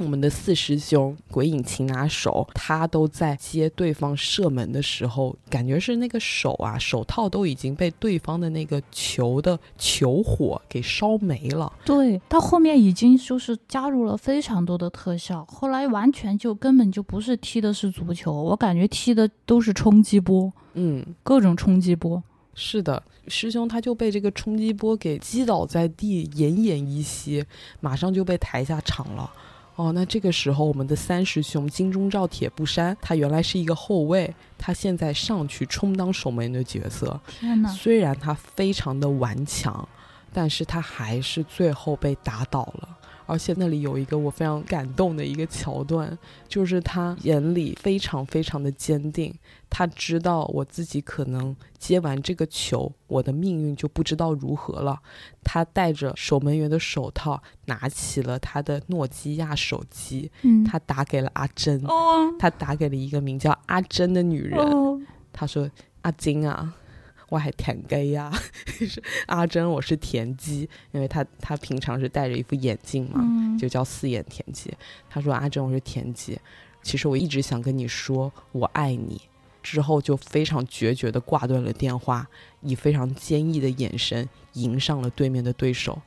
我们的四师兄鬼影擒拿手，他都在接对方射门的时候，感觉是那个手啊，手套都已经被对方的那个球的球火给烧没了。对，到后面已经就是加入了非常多的特效，后来完全就根本就不是踢的是足球，我感觉踢的都是冲击波，嗯，各种冲击波。是的，师兄他就被这个冲击波给击倒在地，奄奄一息，马上就被抬下场了。哦，那这个时候我们的三师兄金钟罩铁布衫，他原来是一个后卫，他现在上去充当守门员的角色。天哪！虽然他非常的顽强，但是他还是最后被打倒了。而且那里有一个我非常感动的一个桥段，就是他眼里非常非常的坚定，他知道我自己可能接完这个球，我的命运就不知道如何了。他戴着守门员的手套，拿起了他的诺基亚手机，他打给了阿珍，他打给了一个名叫阿珍的女人，他说：“阿金啊。”我还田鸡呀，是 [LAUGHS] 阿珍，我是田鸡，因为他他平常是戴着一副眼镜嘛，就叫四眼田鸡。他说阿珍，我是田鸡，其实我一直想跟你说我爱你，之后就非常决绝的挂断了电话，以非常坚毅的眼神迎上了对面的对手。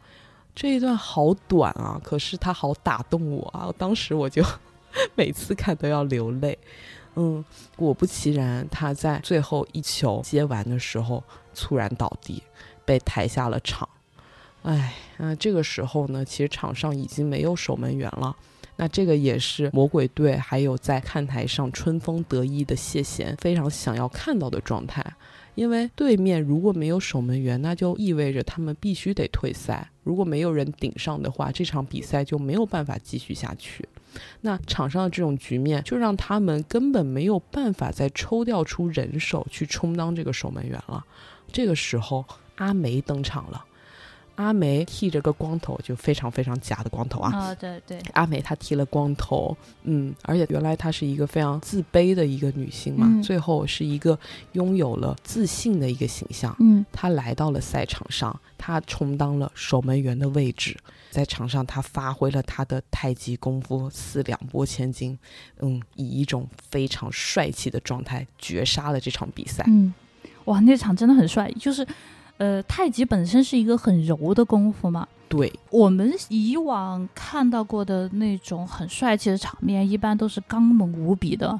这一段好短啊，可是他好打动我啊！当时我就 [LAUGHS] 每次看都要流泪。嗯，果不其然，他在最后一球接完的时候猝然倒地，被抬下了场。哎，那这个时候呢，其实场上已经没有守门员了。那这个也是魔鬼队还有在看台上春风得意的谢贤非常想要看到的状态。因为对面如果没有守门员，那就意味着他们必须得退赛。如果没有人顶上的话，这场比赛就没有办法继续下去。那场上的这种局面，就让他们根本没有办法再抽调出人手去充当这个守门员了。这个时候，阿梅登场了。阿梅剃着个光头，就非常非常假的光头啊！啊，对对，阿梅她剃了光头，嗯，而且原来她是一个非常自卑的一个女性嘛，最后是一个拥有了自信的一个形象。嗯，她来到了赛场上，她充当了守门员的位置，在场上他发挥了他的太极功夫四两拨千斤，嗯，以一种非常帅气的状态绝杀了这场比赛。嗯，哇，那场真的很帅，就是。呃，太极本身是一个很柔的功夫嘛。对，我们以往看到过的那种很帅气的场面，一般都是刚猛无比的，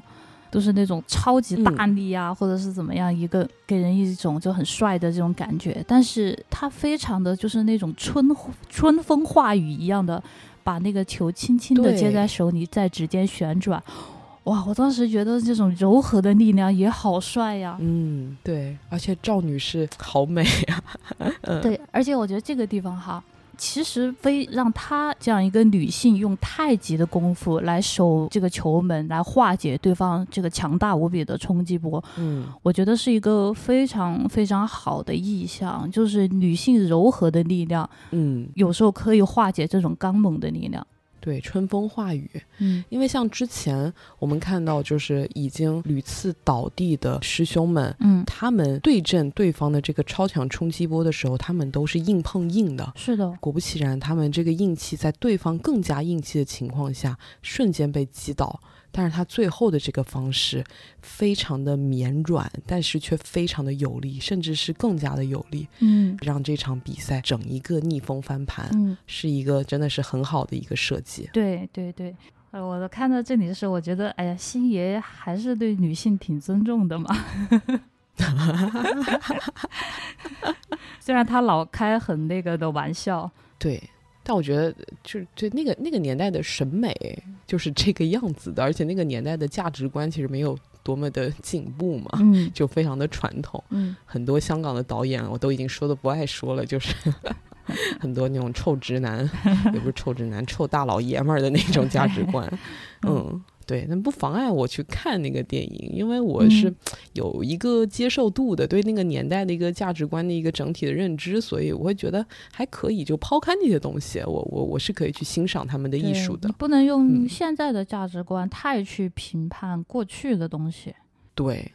都是那种超级大力啊，或者是怎么样，一个给人一种就很帅的这种感觉。但是他非常的就是那种春春风化雨一样的，把那个球轻轻的接在手里，在指尖旋转。哇！我当时觉得这种柔和的力量也好帅呀。嗯，对，而且赵女士好美呀。[LAUGHS] 对，而且我觉得这个地方哈，其实非让她这样一个女性用太极的功夫来守这个球门，来化解对方这个强大无比的冲击波。嗯，我觉得是一个非常非常好的意象，就是女性柔和的力量。嗯，有时候可以化解这种刚猛的力量。对，春风化雨。嗯，因为像之前我们看到，就是已经屡次倒地的师兄们，嗯，他们对阵对方的这个超强冲击波的时候，他们都是硬碰硬的。是的，果不其然，他们这个硬气在对方更加硬气的情况下，瞬间被击倒。但是他最后的这个方式非常的绵软，但是却非常的有力，甚至是更加的有力，嗯，让这场比赛整一个逆风翻盘，嗯，是一个真的是很好的一个设计。对对对，呃，我看到这里的时候，我觉得，哎呀，星爷还是对女性挺尊重的嘛，[LAUGHS] 虽然他老开很那个的玩笑，对。但我觉得，就是对那个那个年代的审美就是这个样子的，而且那个年代的价值观其实没有多么的进步嘛，嗯，就非常的传统，嗯，很多香港的导演我都已经说的不爱说了，就是 [LAUGHS] 很多那种臭直男，也不是臭直男，臭大老爷们儿的那种价值观，[LAUGHS] 嗯。对，那不妨碍我去看那个电影，因为我是 [TSK] 有一个接受度的，对那个年代的一个价值观的一个整体的认知，所以我会觉得还可以。就抛开那些东西，我我我是可以去欣赏他们的艺术的。不能用现在的价值观太去评判过去的东西。对。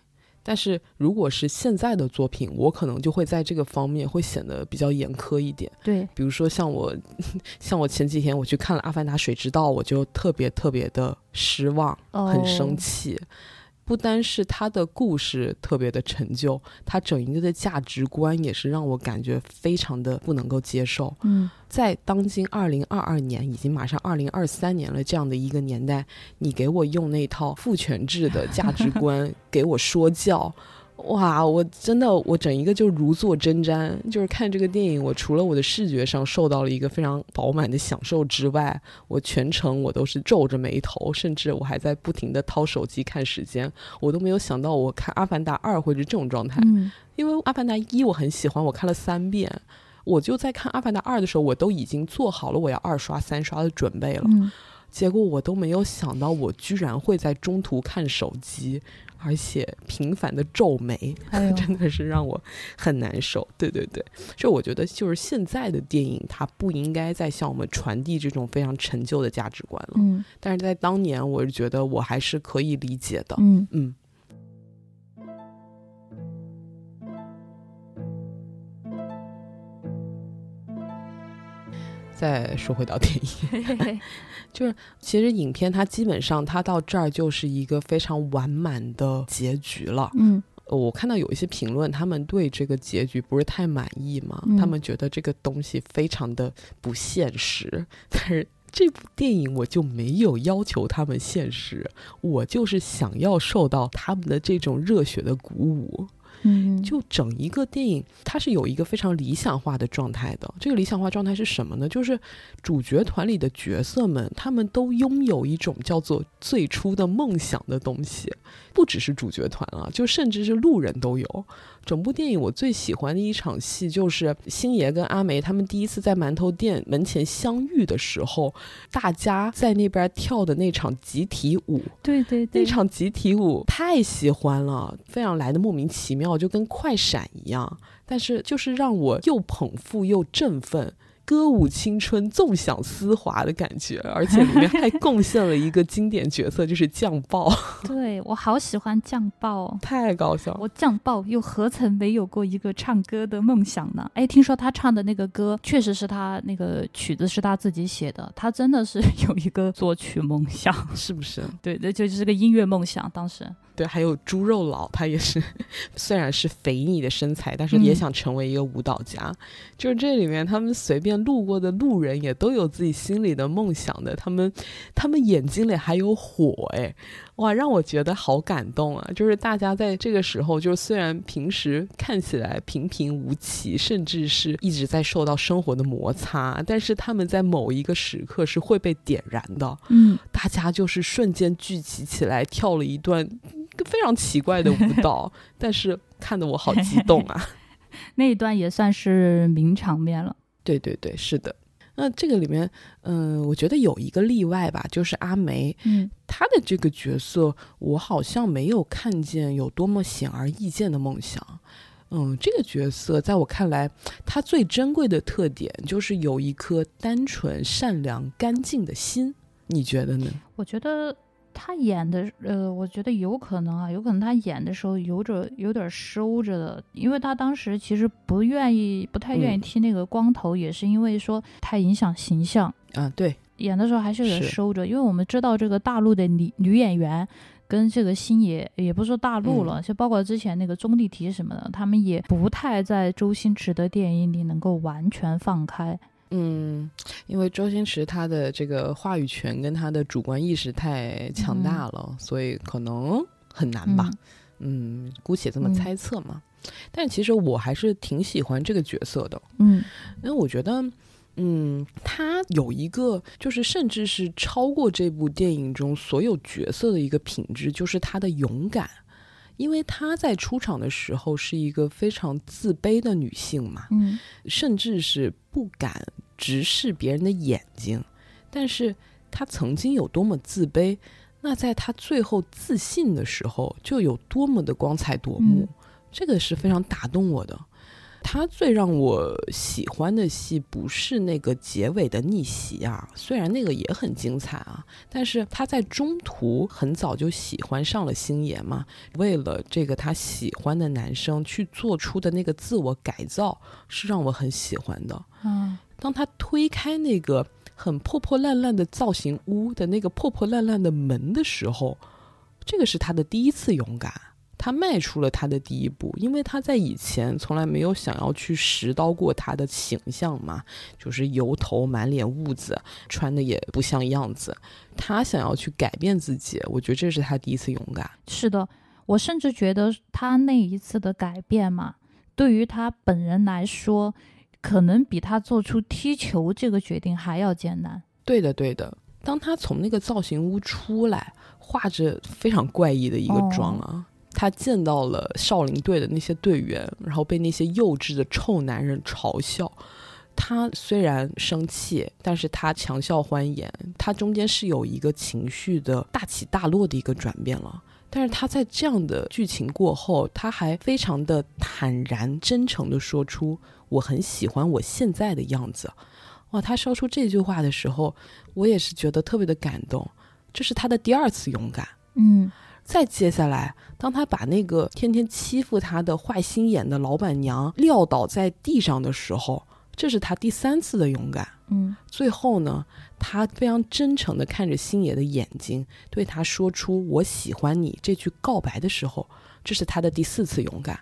但是如果是现在的作品，我可能就会在这个方面会显得比较严苛一点。对，比如说像我，[LAUGHS] 像我前几天我去看了《阿凡达：水之道》，我就特别特别的失望，很生气。不单是他的故事特别的陈旧，他整一个的价值观也是让我感觉非常的不能够接受。嗯，在当今二零二二年，已经马上二零二三年了这样的一个年代，你给我用那套父权制的价值观 [LAUGHS] 给我说教。哇，我真的，我整一个就如坐针毡。就是看这个电影，我除了我的视觉上受到了一个非常饱满的享受之外，我全程我都是皱着眉头，甚至我还在不停的掏手机看时间。我都没有想到我看《阿凡达二》会是这种状态。嗯，因为《阿凡达一》我很喜欢，我看了三遍。我就在看《阿凡达二》的时候，我都已经做好了我要二刷、三刷的准备了。嗯，结果我都没有想到，我居然会在中途看手机。而且频繁的皱眉，[LAUGHS] 真的是让我很难受。对对对，就我觉得，就是现在的电影，它不应该再向我们传递这种非常陈旧的价值观了。嗯，但是在当年，我是觉得我还是可以理解的。嗯嗯。再说回到电影，[LAUGHS] 就是其实影片它基本上它到这儿就是一个非常完满的结局了。嗯，我看到有一些评论，他们对这个结局不是太满意嘛，他们觉得这个东西非常的不现实。但是这部电影我就没有要求他们现实，我就是想要受到他们的这种热血的鼓舞。就整一个电影，它是有一个非常理想化的状态的。这个理想化状态是什么呢？就是主角团里的角色们，他们都拥有一种叫做最初的梦想的东西，不只是主角团啊，就甚至是路人都有。整部电影我最喜欢的一场戏，就是星爷跟阿梅他们第一次在馒头店门前相遇的时候，大家在那边跳的那场集体舞。对对对，那场集体舞太喜欢了，非常来的莫名其妙，就跟快闪一样。但是就是让我又捧腹又振奋。歌舞青春，纵享丝滑的感觉，而且里面还贡献了一个经典角色，就是酱爆。[LAUGHS] [LAUGHS] 对我好喜欢酱爆，太搞笑。我酱爆又何曾没有过一个唱歌的梦想呢？哎，听说他唱的那个歌，确实是他那个曲子是他自己写的，他真的是有一个作曲梦想，是不是？对，那就是个音乐梦想，当时。对，还有猪肉佬，他也是，虽然是肥腻的身材，但是也想成为一个舞蹈家。就是这里面，他们随便路过的路人也都有自己心里的梦想的。他们，他们眼睛里还有火，哎，哇，让我觉得好感动啊！就是大家在这个时候，就虽然平时看起来平平无奇，甚至是一直在受到生活的摩擦，但是他们在某一个时刻是会被点燃的。嗯，大家就是瞬间聚集起来，跳了一段。非常奇怪的舞蹈，[LAUGHS] 但是看得我好激动啊！[LAUGHS] 那一段也算是名场面了。对对对，是的。那这个里面，嗯，我觉得有一个例外吧，就是阿梅。嗯，她的这个角色，我好像没有看见有多么显而易见的梦想。嗯，这个角色在我看来，她最珍贵的特点就是有一颗单纯、善良、干净的心。你觉得呢？我觉得。他演的，呃，我觉得有可能啊，有可能他演的时候有着有点收着的，因为他当时其实不愿意，不太愿意剃那个光头，也是因为说太影响形象啊。对，演的时候还是有点收着，因为我们知道这个大陆的女女演员跟这个星爷，也不说大陆了，就包括之前那个钟丽缇什么的，他们也不太在周星驰的电影里能够完全放开。嗯，因为周星驰他的这个话语权跟他的主观意识太强大了，所以可能很难吧。嗯，姑且这么猜测嘛。但其实我还是挺喜欢这个角色的。嗯，因为我觉得，嗯，他有一个就是甚至是超过这部电影中所有角色的一个品质，就是他的勇敢。因为她在出场的时候是一个非常自卑的女性嘛，嗯，甚至是不敢直视别人的眼睛，但是她曾经有多么自卑，那在她最后自信的时候就有多么的光彩夺目，这个是非常打动我的。他最让我喜欢的戏不是那个结尾的逆袭啊，虽然那个也很精彩啊，但是他在中途很早就喜欢上了星爷嘛，为了这个他喜欢的男生去做出的那个自我改造，是让我很喜欢的。嗯，当他推开那个很破破烂烂的造型屋的那个破破烂烂的门的时候，这个是他的第一次勇敢。他迈出了他的第一步，因为他在以前从来没有想要去拾刀过他的形象嘛，就是油头、满脸痦子，穿的也不像样子。他想要去改变自己，我觉得这是他第一次勇敢。是的，我甚至觉得他那一次的改变嘛，对于他本人来说，可能比他做出踢球这个决定还要艰难。对的，对的。当他从那个造型屋出来，画着非常怪异的一个妆啊。他见到了少林队的那些队员，然后被那些幼稚的臭男人嘲笑。他虽然生气，但是他强笑欢颜。他中间是有一个情绪的大起大落的一个转变了。但是他在这样的剧情过后，他还非常的坦然真诚的说出：“我很喜欢我现在的样子。”哇！他说出这句话的时候，我也是觉得特别的感动。这是他的第二次勇敢。嗯。再接下来，当他把那个天天欺负他的坏心眼的老板娘撂倒在地上的时候，这是他第三次的勇敢。嗯，最后呢，他非常真诚的看着星爷的眼睛，对他说出“我喜欢你”这句告白的时候，这是他的第四次勇敢。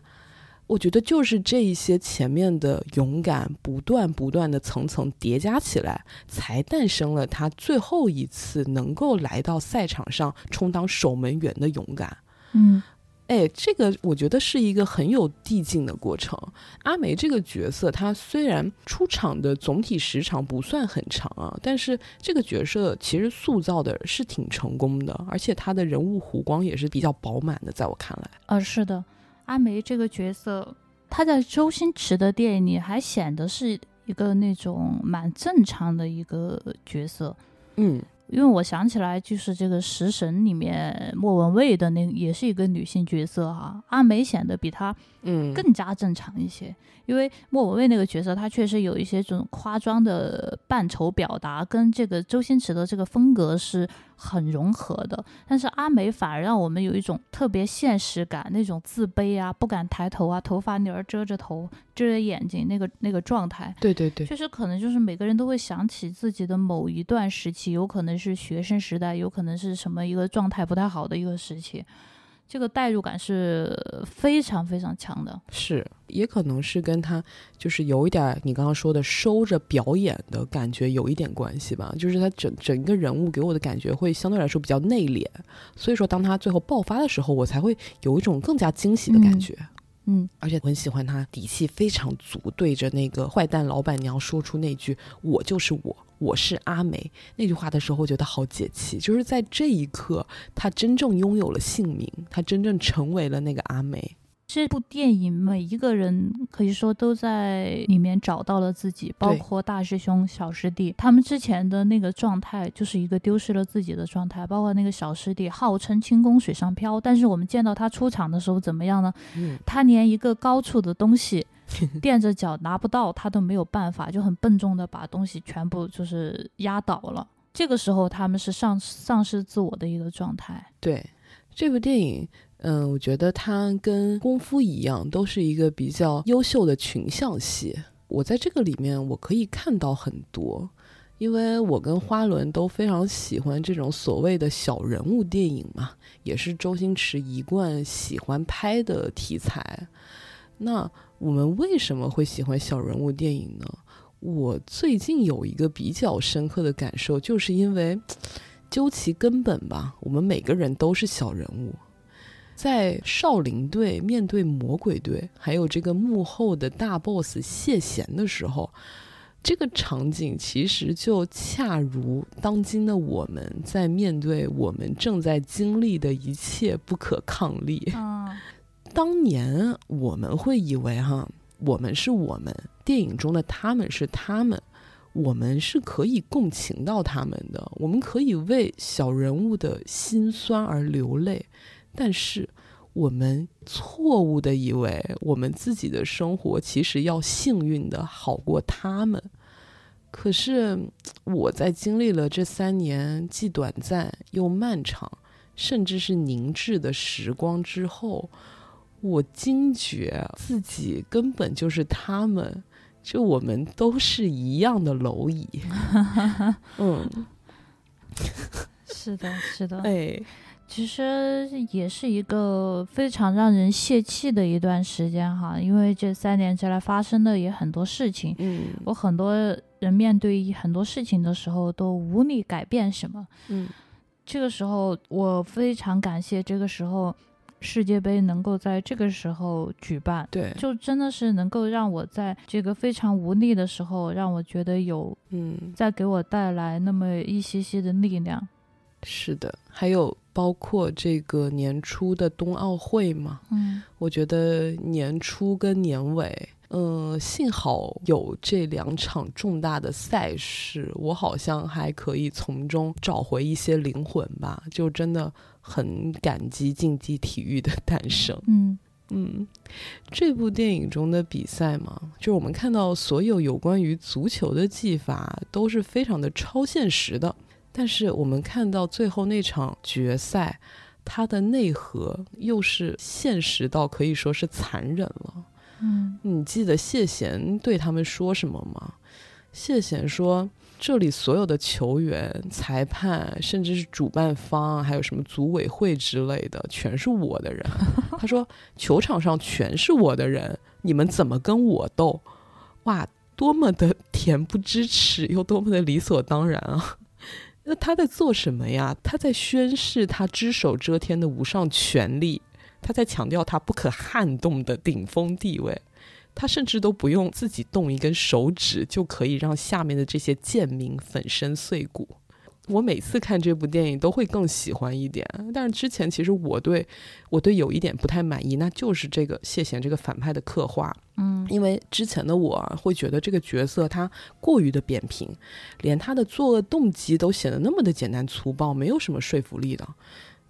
我觉得就是这一些前面的勇敢，不断不断的层层叠加起来，才诞生了他最后一次能够来到赛场上充当守门员的勇敢。嗯。哎，这个我觉得是一个很有递进的过程。阿梅这个角色，她虽然出场的总体时长不算很长啊，但是这个角色其实塑造的是挺成功的，而且她的人物弧光也是比较饱满的，在我看来。呃，是的，阿梅这个角色，她在周星驰的电影里还显得是一个那种蛮正常的一个角色。嗯。因为我想起来，就是这个《食神》里面莫文蔚的那也是一个女性角色哈，阿梅显得比她嗯更加正常一些。因为莫文蔚那个角色，她确实有一些这种夸张的扮丑表达，跟这个周星驰的这个风格是很融合的。但是阿美反而让我们有一种特别现实感，那种自卑啊，不敢抬头啊，头发儿遮着头、遮着眼睛那个那个状态。对对对，确实可能就是每个人都会想起自己的某一段时期，有可能是学生时代，有可能是什么一个状态不太好的一个时期。这个代入感是非常非常强的，是，也可能是跟他就是有一点你刚刚说的收着表演的感觉有一点关系吧，就是他整整个人物给我的感觉会相对来说比较内敛，所以说当他最后爆发的时候，我才会有一种更加惊喜的感觉。嗯，嗯而且很喜欢他底气非常足，对着那个坏蛋老板娘说出那句“我就是我，我是阿梅”那句话的时候，觉得好解气。就是在这一刻，他真正拥有了姓名，他真正成为了那个阿梅。这部电影每一个人可以说都在里面找到了自己，包括大师兄、小师弟，他们之前的那个状态就是一个丢失了自己的状态。包括那个小师弟号称轻功水上漂，但是我们见到他出场的时候怎么样呢？嗯，他连一个高处的东西 [LAUGHS] 垫着脚拿不到，他都没有办法，就很笨重的把东西全部就是压倒了。这个时候他们是丧丧失自我的一个状态。对，这部电影。嗯，我觉得它跟功夫一样，都是一个比较优秀的群像戏。我在这个里面，我可以看到很多，因为我跟花轮都非常喜欢这种所谓的小人物电影嘛，也是周星驰一贯喜欢拍的题材。那我们为什么会喜欢小人物电影呢？我最近有一个比较深刻的感受，就是因为 [TSK] 究其根本吧，我们每个人都是小人物。在少林队面对魔鬼队，还有这个幕后的大 boss 谢贤的时候，这个场景其实就恰如当今的我们在面对我们正在经历的一切不可抗力。当年我们会以为哈，我们是我们，电影中的他们是他们，我们是可以共情到他们的，我们可以为小人物的心酸而流泪。但是，我们错误的以为我们自己的生活其实要幸运的好过他们。可是，我在经历了这三年既短暂又漫长，甚至是凝滞的时光之后，我惊觉自己根本就是他们，就我们都是一样的蝼蚁。[LAUGHS] 嗯，是的，是的，[LAUGHS] 哎。其实也是一个非常让人泄气的一段时间哈，因为这三年之来发生的也很多事情，嗯，我很多人面对很多事情的时候都无力改变什么，嗯，这个时候我非常感谢这个时候世界杯能够在这个时候举办，对，就真的是能够让我在这个非常无力的时候，让我觉得有，嗯，在给我带来那么一些些的力量。是的，还有包括这个年初的冬奥会嘛，嗯，我觉得年初跟年尾，嗯，幸好有这两场重大的赛事，我好像还可以从中找回一些灵魂吧，就真的很感激竞技体育的诞生。嗯嗯，这部电影中的比赛嘛，就是我们看到所有有关于足球的技法都是非常的超现实的。但是我们看到最后那场决赛，它的内核又是现实到可以说是残忍了。嗯，你记得谢贤对他们说什么吗？谢贤说。这里所有的球员、裁判，甚至是主办方，还有什么组委会之类的，全是我的人。[LAUGHS] 他说：“球场上全是我的人，你们怎么跟我斗？”哇，多么的恬不知耻，又多么的理所当然啊！那他在做什么呀？他在宣誓他只手遮天的无上权力，他在强调他不可撼动的顶峰地位。他甚至都不用自己动一根手指，就可以让下面的这些贱民粉身碎骨。我每次看这部电影都会更喜欢一点，但是之前其实我对我对有一点不太满意，那就是这个谢贤这个反派的刻画。嗯，因为之前的我会觉得这个角色他过于的扁平，连他的作恶动机都显得那么的简单粗暴，没有什么说服力的。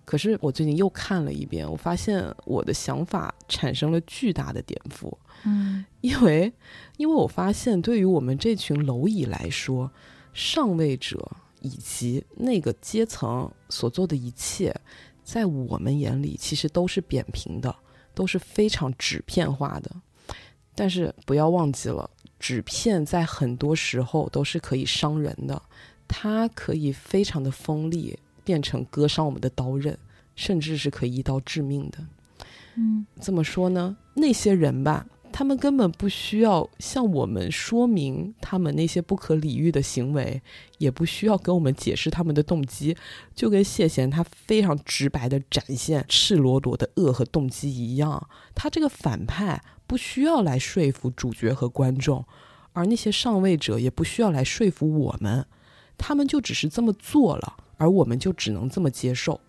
可是我最近又看了一遍，我发现我的想法产生了巨大的颠覆。嗯，因为，因为我发现，对于我们这群蝼蚁来说，上位者以及那个阶层所做的一切，在我们眼里其实都是扁平的，都是非常纸片化的。但是不要忘记了，纸片在很多时候都是可以伤人的，它可以非常的锋利，变成割伤我们的刀刃，甚至是可以一刀致命的。嗯，怎么说呢？那些人吧。他们根本不需要向我们说明他们那些不可理喻的行为，也不需要跟我们解释他们的动机，就跟谢贤他非常直白的展现赤裸裸的恶和动机一样。他这个反派不需要来说服主角和观众，而那些上位者也不需要来说服我们，他们就只是这么做了，而我们就只能这么接受。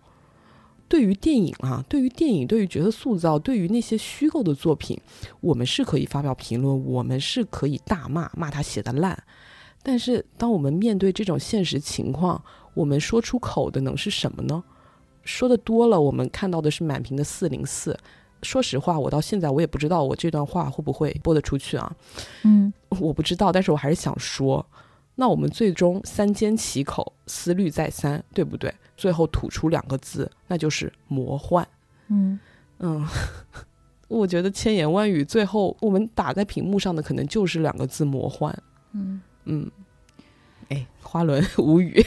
对于电影啊，对于电影，对于角色塑造，对于那些虚构的作品，我们是可以发表评论，我们是可以大骂，骂他写的烂。但是，当我们面对这种现实情况，我们说出口的能是什么呢？说的多了，我们看到的是满屏的四零四。说实话，我到现在我也不知道我这段话会不会播得出去啊。嗯，[LAUGHS] 我不知道，但是我还是想说。那我们最终三缄其口，思虑再三，对不对？最后吐出两个字，那就是魔幻。嗯嗯，[LAUGHS] 我觉得千言万语，最后我们打在屏幕上的可能就是两个字：魔幻。嗯嗯，哎，花轮无语。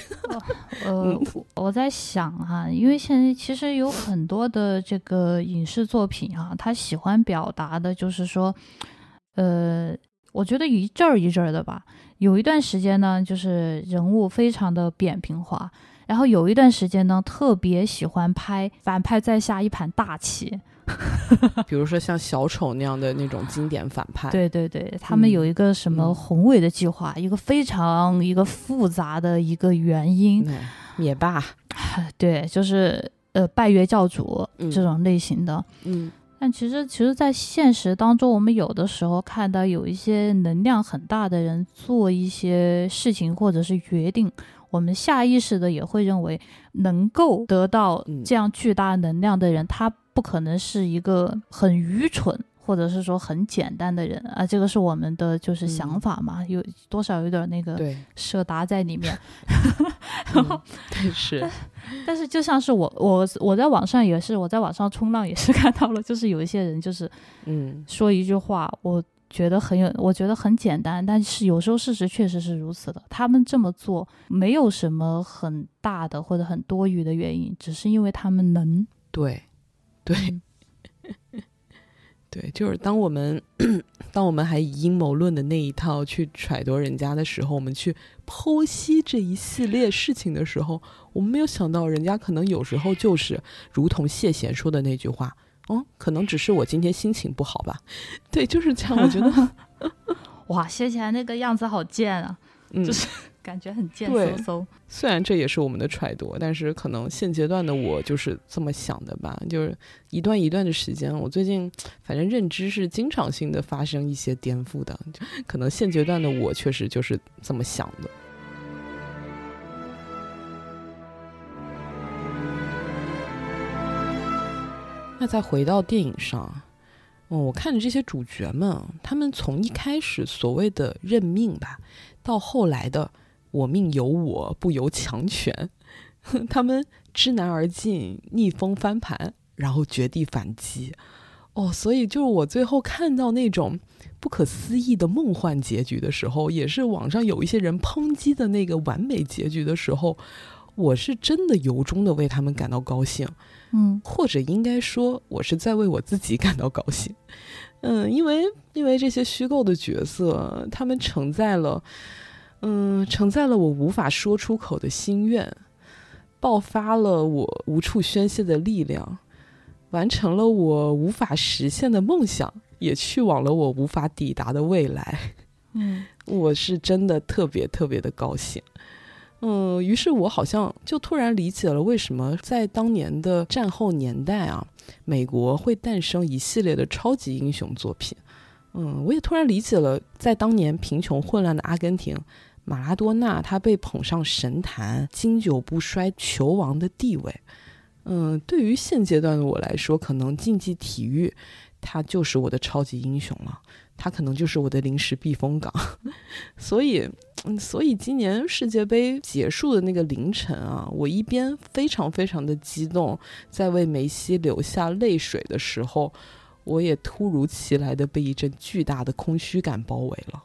呃，我在想哈，因为现在其实有很多的这个影视作品啊，他喜欢表达的就是说，呃，我觉得一阵儿一阵儿的吧。有一段时间呢，就是人物非常的扁平化，然后有一段时间呢，特别喜欢拍反派在下一盘大棋，[LAUGHS] 比如说像小丑那样的那种经典反派。对对对，他们有一个什么宏伟的计划，一个非常一个复杂的一个原因，灭霸，[LAUGHS] 对，就是呃拜月教主这种类型的，嗯。但其实，其实，在现实当中，我们有的时候看到有一些能量很大的人做一些事情或者是决定，我们下意识的也会认为，能够得到这样巨大能量的人，他不可能是一个很愚蠢。或者是说很简单的人啊，这个是我们的就是想法嘛，有多少有点那个舍达在里面。[LAUGHS] 但是，但是就像是我我我在网上也是我在网上冲浪也是 [LAUGHS] 看到了，就是有一些人就是嗯说一句话，我觉得很有，我觉得很简单，但是有时候事实确实是如此的。他们这么做没有什么很大的或者很多余的原因，只是因为他们能。对，对。[LAUGHS] 对，就是当我们 [CLEARS THROAT] 当我们还以阴谋论的那一套去揣度人家的时候，我们去剖析这一系列事情的时候，我们没有想到，人家可能有时候就是如同谢贤说的那句话，哦，可能只是我今天心情不好吧。对，就是这样。我觉得，[LAUGHS] 哇，写起来那个样子好贱啊，就是。感觉很贱嗖嗖。虽然这也是我们的揣度，但是可能现阶段的我就是这么想的吧。就是一段一段的时间，我最近反正认知是经常性的发生一些颠覆的。可能现阶段的我确实就是这么想的。那再回到电影上，嗯，我看着这些主角们，他们从一开始所谓的认命吧，到后来的。我命由我不由强权，[LAUGHS] 他们知难而进，逆风翻盘，然后绝地反击。哦，所以就是我最后看到那种不可思议的梦幻结局的时候，也是网上有一些人抨击的那个完美结局的时候，我是真的由衷的为他们感到高兴。嗯，或者应该说，我是在为我自己感到高兴。[LAUGHS] 嗯，因为因为这些虚构的角色，他们承载了，嗯，承载了我无法说出口的心愿，爆发了我无处宣泄的力量，完成了我无法实现的梦想，也去往了我无法抵达的未来。嗯，[LAUGHS] 我是真的特别特别的高兴。嗯，于是我好像就突然理解了为什么在当年的战后年代啊，美国会诞生一系列的超级英雄作品。嗯，我也突然理解了，在当年贫穷混乱的阿根廷，马拉多纳他被捧上神坛、经久不衰球王的地位。嗯，对于现阶段的我来说，可能竞技体育，它就是我的超级英雄了。它可能就是我的临时避风港，[LAUGHS] 所以，嗯，所以今年世界杯结束的那个凌晨啊，我一边非常非常的激动，在为梅西流下泪水的时候，我也突如其来的被一阵巨大的空虚感包围了。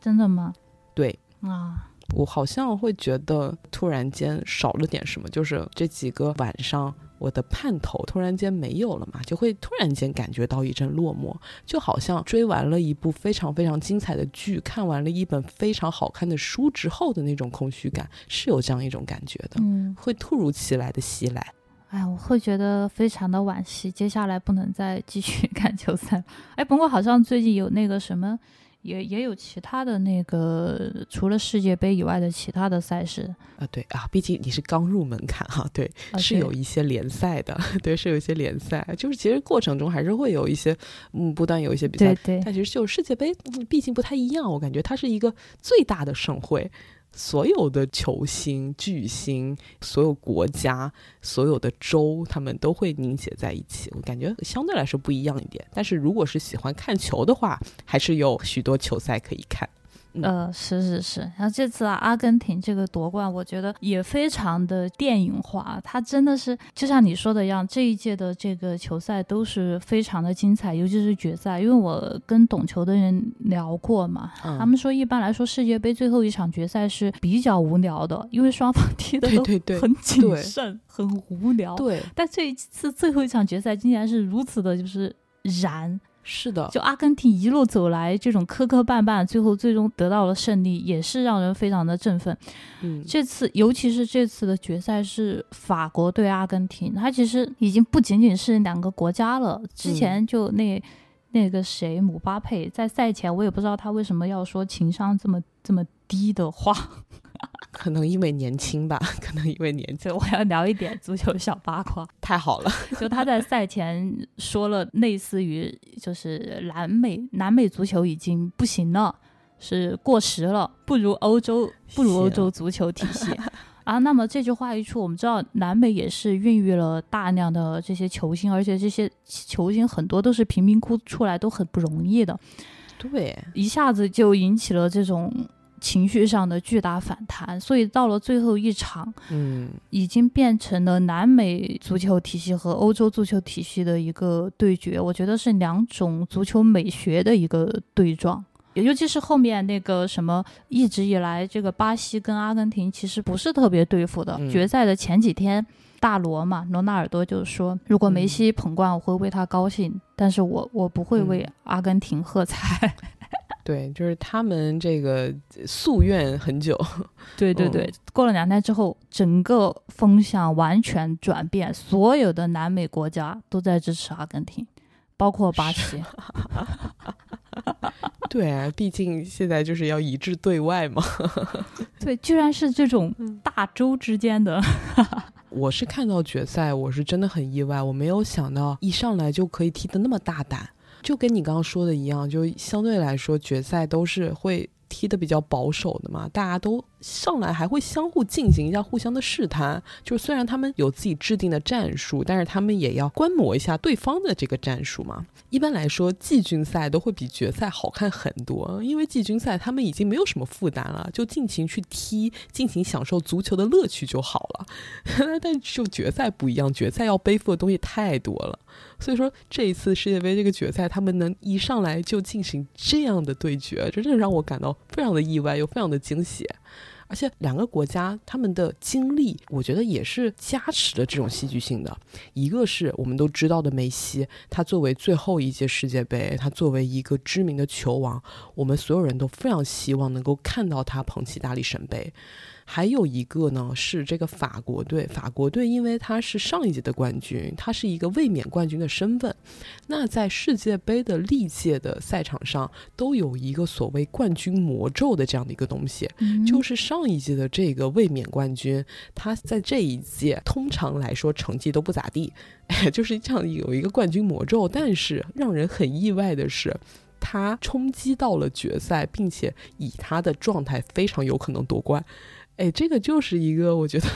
真的吗？对啊，我好像会觉得突然间少了点什么，就是这几个晚上。我的盼头突然间没有了嘛，就会突然间感觉到一阵落寞，就好像追完了一部非常非常精彩的剧，看完了一本非常好看的书之后的那种空虚感，是有这样一种感觉的，嗯，会突如其来的袭来。哎，我会觉得非常的惋惜，接下来不能再继续 [LAUGHS] 看球赛。哎，不过好像最近有那个什么。也也有其他的那个，除了世界杯以外的其他的赛事啊，对啊，毕竟你是刚入门槛哈，对，是有一些联赛的，[LAUGHS] 对，是有一些联赛，就是其实过程中还是会有一些，嗯，不断有一些比赛，对，但其实就世界杯，毕竟不太一样，我感觉它是一个最大的盛会。所有的球星、巨星，所有国家、所有的州，他们都会凝结在一起。我感觉相对来说不一样一点。但是如果是喜欢看球的话，还是有许多球赛可以看。呃，是是是，然后这次啊，阿根廷这个夺冠，我觉得也非常的电影化。它真的是就像你说的一样，这一届的这个球赛都是非常的精彩，尤其是决赛。因为我跟懂球的人聊过嘛，他们说一般来说世界杯最后一场决赛是比较无聊的，因为双方 [LAUGHS] 踢的都很谨慎，很无聊。对，但这一次最后一场决赛竟然是如此的，就是燃。是的，就阿根廷一路走来，这种磕磕绊绊，最后最终得到了胜利，也是让人非常的振奋。嗯，这次尤其是这次的决赛是法国对阿根廷，它其实已经不仅仅是两个国家了。之前就那那个谁姆巴佩在赛前，我也不知道他为什么要说情商这么这么低的话。[LAUGHS] 可能因为年轻吧，[LAUGHS] 可能因为年轻。我要聊一点足球小八卦，太好了。[LAUGHS] 就他在赛前说了，类似于就是南美南美足球已经不行了，是过时了，不如欧洲，不如欧洲足球体系啊。那么这句话一出，我们知道南美也是孕育了大量的这些球星，而且这些球星很多都是贫民窟出来，都很不容易的。对，一下子就引起了这种。情绪上的巨大反弹，所以到了最后一场，嗯，已经变成了南美足球体系和欧洲足球体系的一个对决。我觉得是两种足球美学的一个对撞，尤其是后面那个什么，一直以来这个巴西跟阿根廷其实不是特别对付的。决赛的前几天，大罗嘛，罗纳尔多就说，如果梅西捧冠，我会为他高兴，但是我我不会为阿根廷喝彩。对，就是他们这个夙愿很久。[LAUGHS] 对对对，过了两天之后，整个风向完全转变，所有的南美国家都在支持阿根廷，包括巴西。[LAUGHS] 对啊，毕竟现在就是要一致对外嘛。[LAUGHS] 对，居然是这种大洲之间的。我是看到决赛，我是真的很意外，我没有想到一上来就可以踢得那么大胆。就跟你刚刚说的一样，就相对来说，决赛都是会踢的比较保守的嘛，大家都上来还会相互进行一下互相的试探，就是虽然他们有自己制定的战术，但是他们也要观摩一下对方的这个战术嘛。一般来说，季军赛都会比决赛好看很多，因为季军赛他们已经没有什么负担了，就尽情去踢，尽情享受足球的乐趣就好了。[LAUGHS] 但就决赛不一样，决赛要背负的东西太多了。所以说，这一次世界杯这个决赛，他们能一上来就进行这样的对决，真的让我感到非常的意外，又非常的惊喜。而且两个国家他们的经历，我觉得也是加持了这种戏剧性的。一个是我们都知道的梅西，他作为最后一届世界杯，他作为一个知名的球王，我们所有人都非常希望能够看到他捧起大力神杯。还有一个呢，是这个法国队。法国队因为他是上一届的冠军，他是一个卫冕冠军的身份。那在世界杯的历届的赛场上，都有一个所谓冠军魔咒的这样的一个东西，就是上一届的这个卫冕冠军，他在这一届通常来说成绩都不咋地，[LAUGHS] 就是这样有一个冠军魔咒。但是让人很意外的是，他冲击到了决赛，并且以他的状态非常有可能夺冠。哎，这个就是一个我觉得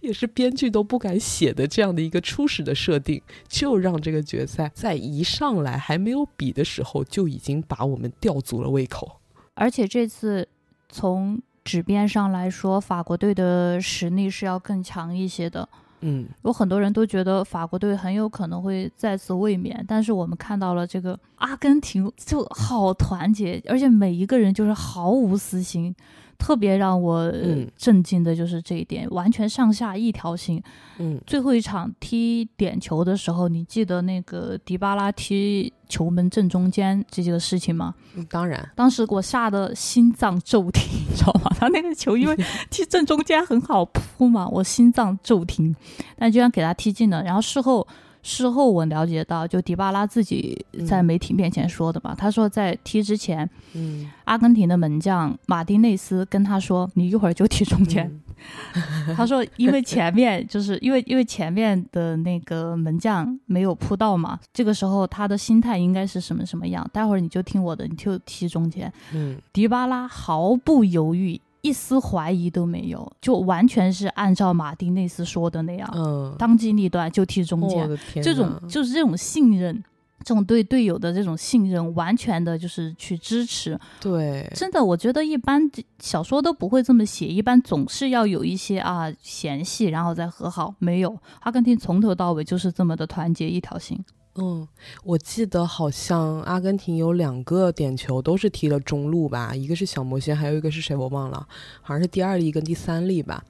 也是编剧都不敢写的这样的一个初始的设定，就让这个决赛在一上来还没有比的时候就已经把我们吊足了胃口。而且这次从纸面上来说，法国队的实力是要更强一些的。嗯，有很多人都觉得法国队很有可能会再次卫冕，但是我们看到了这个阿根廷就好团结，而且每一个人就是毫无私心。特别让我震惊的就是这一点，完全上下一条心。嗯，最后一场踢点球的时候，你记得那个迪巴拉踢球门正中间这个事情吗？嗯当然，当时我吓得心脏骤停，[LAUGHS] 你知道吗？他那个球因为 [LAUGHS] 踢正中间很好扑嘛，我心脏骤停，但居然给他踢进了。然后事后。事后我了解到，就迪巴拉自己在媒体面前说的嘛，他说在踢之前，嗯，阿根廷的门将马丁内斯跟他说：“你一会儿就踢中间。[LAUGHS] ”他说：“因为前面就是因为因为前面的那个门将没有扑到嘛，这个时候他的心态应该是什么什么样？待会儿你就听我的，你就踢中间。”嗯，迪巴拉毫不犹豫。一丝怀疑都没有，就完全是按照马丁内斯说的那样，嗯，当机立断就踢中间。这种就是这种信任，这种对队友的这种信任，完全的就是去支持。对，真的，我觉得一般小说都不会这么写，一般总是要有一些啊嫌隙，然后再和好。没有，阿根廷从头到尾就是这么的团结一条心。嗯，我记得好像阿根廷有两个点球都是踢了中路吧，一个是小魔仙，还有一个是谁我忘了，好像是第二粒跟第三粒吧。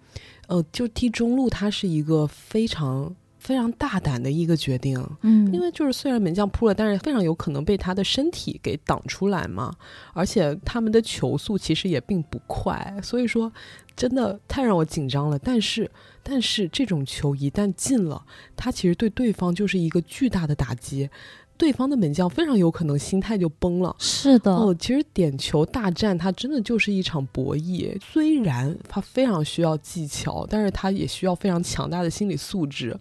呃，就踢中路，它是一个非常非常大胆的一个决定，嗯，因为就是虽然门将扑了，但是非常有可能被他的身体给挡出来嘛，而且他们的球速其实也并不快，所以说真的太让我紧张了。但是。但是这种球一旦进了，它其实对对方就是一个巨大的打击，对方的门将非常有可能心态就崩了。是的，哦，其实点球大战它真的就是一场博弈，虽然它非常需要技巧，但是它也需要非常强大的心理素质。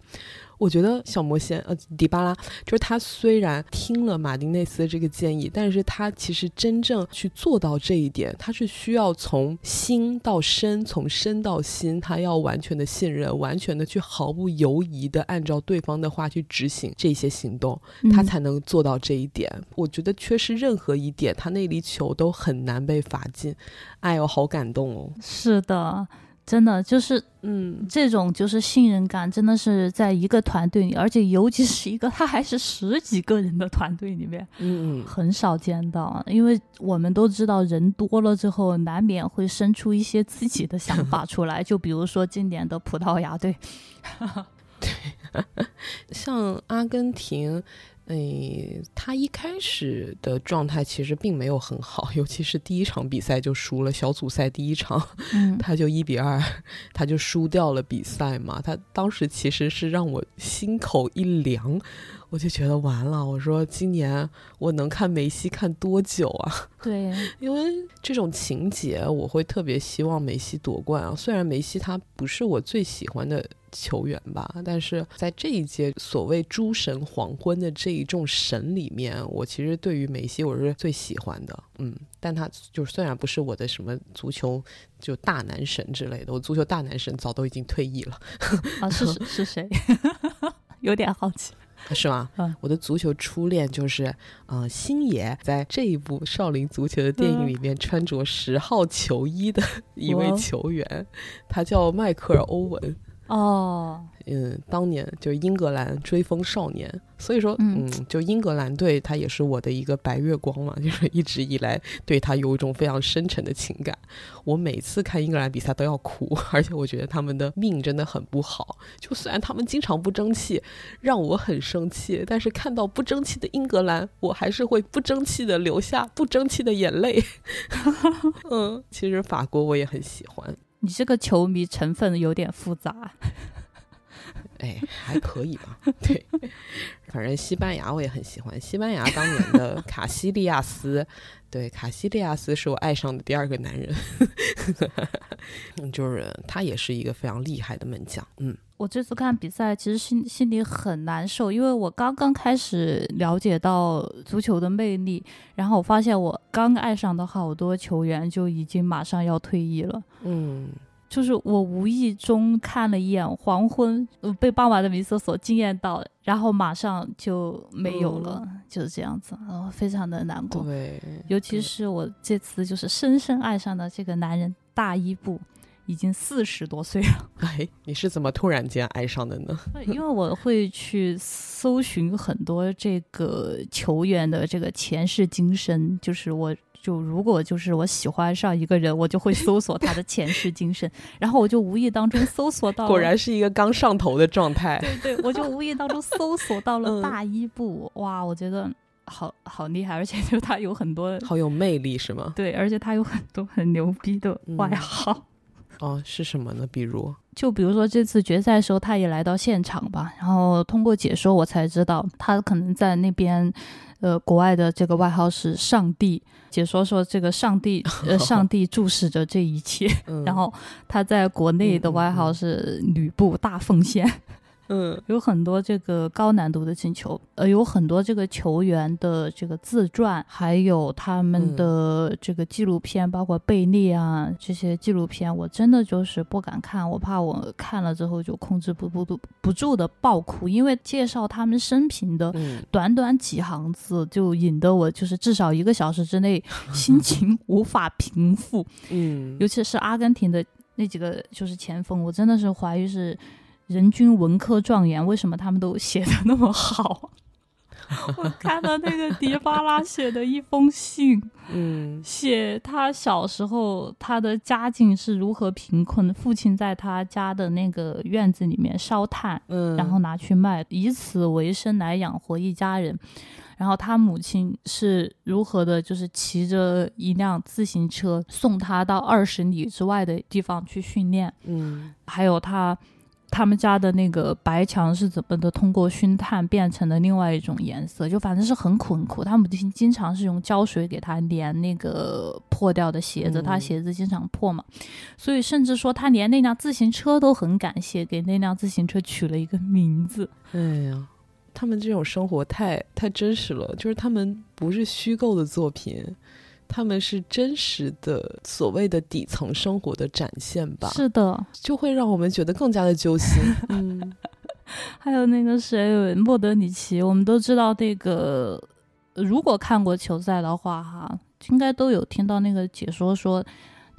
我觉得小魔仙呃迪巴拉就是他，虽然听了马丁内斯的这个建议，但是他其实真正去做到这一点，他是需要从心到身，从身到心，他要完全的信任，完全的去毫不犹疑的按照对方的话去执行这些行动，他才能做到这一点。我觉得缺失任何一点，他那粒球都很难被罚进。哎呦，好感动哦！是的。真的就是，嗯，这种就是信任感，真的是在一个团队里，而且尤其是一个他还是十几个人的团队里面，嗯嗯，很少见到。因为我们都知道，人多了之后，难免会生出一些自己的想法出来。就比如说今年的葡萄牙队，[LAUGHS] 对，[LAUGHS] 像阿根廷。诶，他一开始的状态其实并没有很好，尤其是第一场比赛就输了小组赛第一场，他就一比二，他就输掉了比赛嘛。他当时其实是让我心口一凉，我就觉得完了。我说今年我能看梅西看多久啊？对，[LAUGHS] 因为这种情节，我会特别希望梅西夺冠啊。虽然梅西他不是我最喜欢的。球员吧。但是在这一届所谓诸神黄昏的这一众神里面，我其实对于梅西我是最喜欢的。嗯，但他就虽然不是我的什么足球就大男神之类的，我足球大男神早都已经退役了。[LAUGHS] 啊，是是谁？[LAUGHS] 有点好奇。[LAUGHS] 是吗？嗯，我的足球初恋就是，嗯，星爷在这一部少林足球的电影里面穿着十号球衣的一位球员，他叫迈克尔·欧文。哦。嗯，当年就英格兰追风少年，所以说，嗯，就英格兰队，他也是我的一个白月光嘛，[LAUGHS] 就是一直以来对他有一种非常深沉的情感。我每次看英格兰比赛都要哭，[LAUGHS] 而且我觉得他们的命真的很不好。就虽然他们经常不争气，让我很生气，但是看到不争气的英格兰，我还是会不争气的流下不争气的眼泪。[LAUGHS] 嗯，其实法国我也很喜欢。你这个球迷成分有点复杂。[LAUGHS] 哎，还可以吧？对，[LAUGHS] 反正西班牙我也很喜欢。西班牙当年的 [LAUGHS] 卡西利亚斯，对，卡西利亚斯是我爱上的第二个男人。就是他也是一个非常厉害的门将。嗯，我这次看比赛，其实心心里很难受，因为我刚刚开始了解到足球的魅力，然后我发现我刚爱上的好多球员就已经马上要退役了。嗯。就是我无意中看了一眼黄昏，被傍晚的弥色所惊艳到，然后马上就没有了，就是这样子，然后非常的难过。对，尤其是我这次就是深深爱上的这个男人大伊布，已经四十多岁了。[LAUGHS] 哎，你是怎么突然间爱上的呢？[LAUGHS] 因为我会去搜寻很多这个球员的这个前世今生，就是我。就如果就是我喜欢上一个人，我就会搜索他的前世今生，[LAUGHS] 然后我就无意当中搜索到，果然是一个刚上头的状态。对对，我就无意当中搜索到了大伊布，哇，我觉得好好厉害，而且就他有很多好有魅力，是吗？对，而且他有很多很牛逼的外号。哦，是什么呢？比如，就比如说这次决赛的时候，他也来到现场吧，然后通过解说我才知道，他可能在那边。呃，国外的这个外号是上帝，解说说这个上帝，呃，上帝注视着这一切。[LAUGHS] 然后他在国内的外号是吕布大奉献。嗯，有很多这个高难度的进球，呃，有很多这个球员的这个自传，还有他们的这个纪录片，包括贝利啊这些纪录片，我真的就是不敢看，我怕我看了之后就控制不不不不住的爆哭，因为介绍他们生平的短短几行字，就引得我就是至少一个小时之内心情 [LAUGHS] 无法平复。嗯，尤其是阿根廷的那几个就是前锋，我真的是怀疑是。人均文科状元，为什么他们都写的那么好？[LAUGHS] 我看到那个迪巴拉写的一封信，嗯，写他小时候他的家境是如何贫困，父亲在他家的那个院子里面烧炭，嗯，然后拿去卖，以此为生来养活一家人。然后他母亲是如何的，就是骑着一辆自行车送他到二十里之外的地方去训练，嗯，还有他。他们家的那个白墙是怎么的？通过熏炭变成了另外一种颜色，就反正是很苦很苦。他母亲经常是用胶水给他粘那个破掉的鞋子，他鞋子经常破嘛，所以甚至说他连那辆自行车都很感谢，给那辆自行车取了一个名字。哎呀，他们这种生活太太真实了，就是他们不是虚构的作品。他们是真实的所谓的底层生活的展现吧？是的，就会让我们觉得更加的揪心。[LAUGHS] 嗯，还有那个谁，莫德里奇，我们都知道那个，如果看过球赛的话，哈，应该都有听到那个解说说。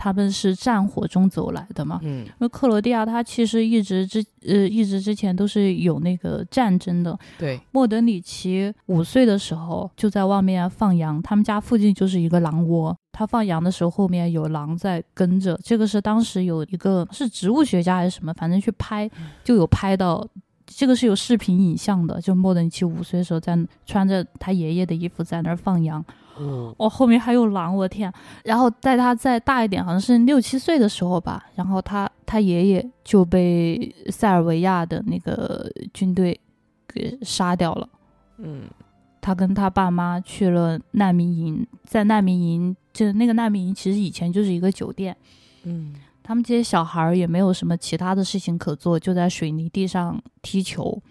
他们是战火中走来的嘛？嗯，因为克罗地亚它其实一直之呃一直之前都是有那个战争的。对，莫德里奇五岁的时候就在外面放羊，他们家附近就是一个狼窝，他放羊的时候后面有狼在跟着。这个是当时有一个是植物学家还是什么，反正去拍就有拍到，这个是有视频影像的。就莫德里奇五岁的时候在穿着他爷爷的衣服在那儿放羊。哦，后面还有狼，我的天！然后在他再大一点，好像是六七岁的时候吧，然后他他爷爷就被塞尔维亚的那个军队给杀掉了。嗯，他跟他爸妈去了难民营，在难民营，就那个难民营其实以前就是一个酒店。嗯。他们这些小孩儿也没有什么其他的事情可做，就在水泥地上踢球。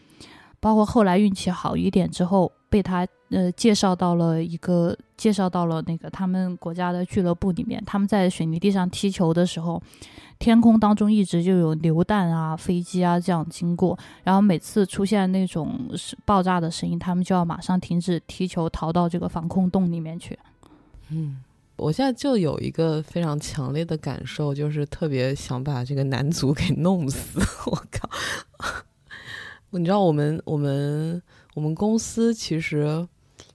包括后来运气好一点之后，被他呃介绍到了一个介绍到了那个他们国家的俱乐部里面。他们在水泥地上踢球的时候，天空当中一直就有榴弹啊、飞机啊这样经过，然后每次出现那种爆炸的声音，他们就要马上停止踢球，逃到这个防空洞里面去。嗯，我现在就有一个非常强烈的感受，就是特别想把这个男足给弄死。[LAUGHS] 我靠！[LAUGHS] 你知道我们我们我们公司其实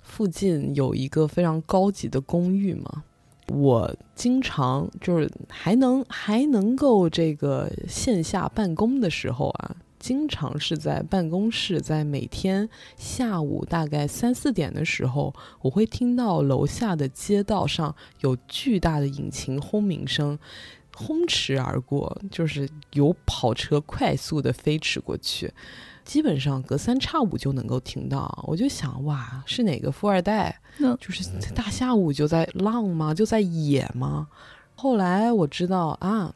附近有一个非常高级的公寓嘛，我经常就是还能还能够这个线下办公的时候啊，经常是在办公室，在每天下午大概三四点的时候，我会听到楼下的街道上有巨大的引擎轰鸣声，轰驰而过，就是有跑车快速的飞驰过去。基本上隔三差五就能够听到，我就想哇，是哪个富二代？就是大下午就在浪吗？就在野吗？后来我知道啊，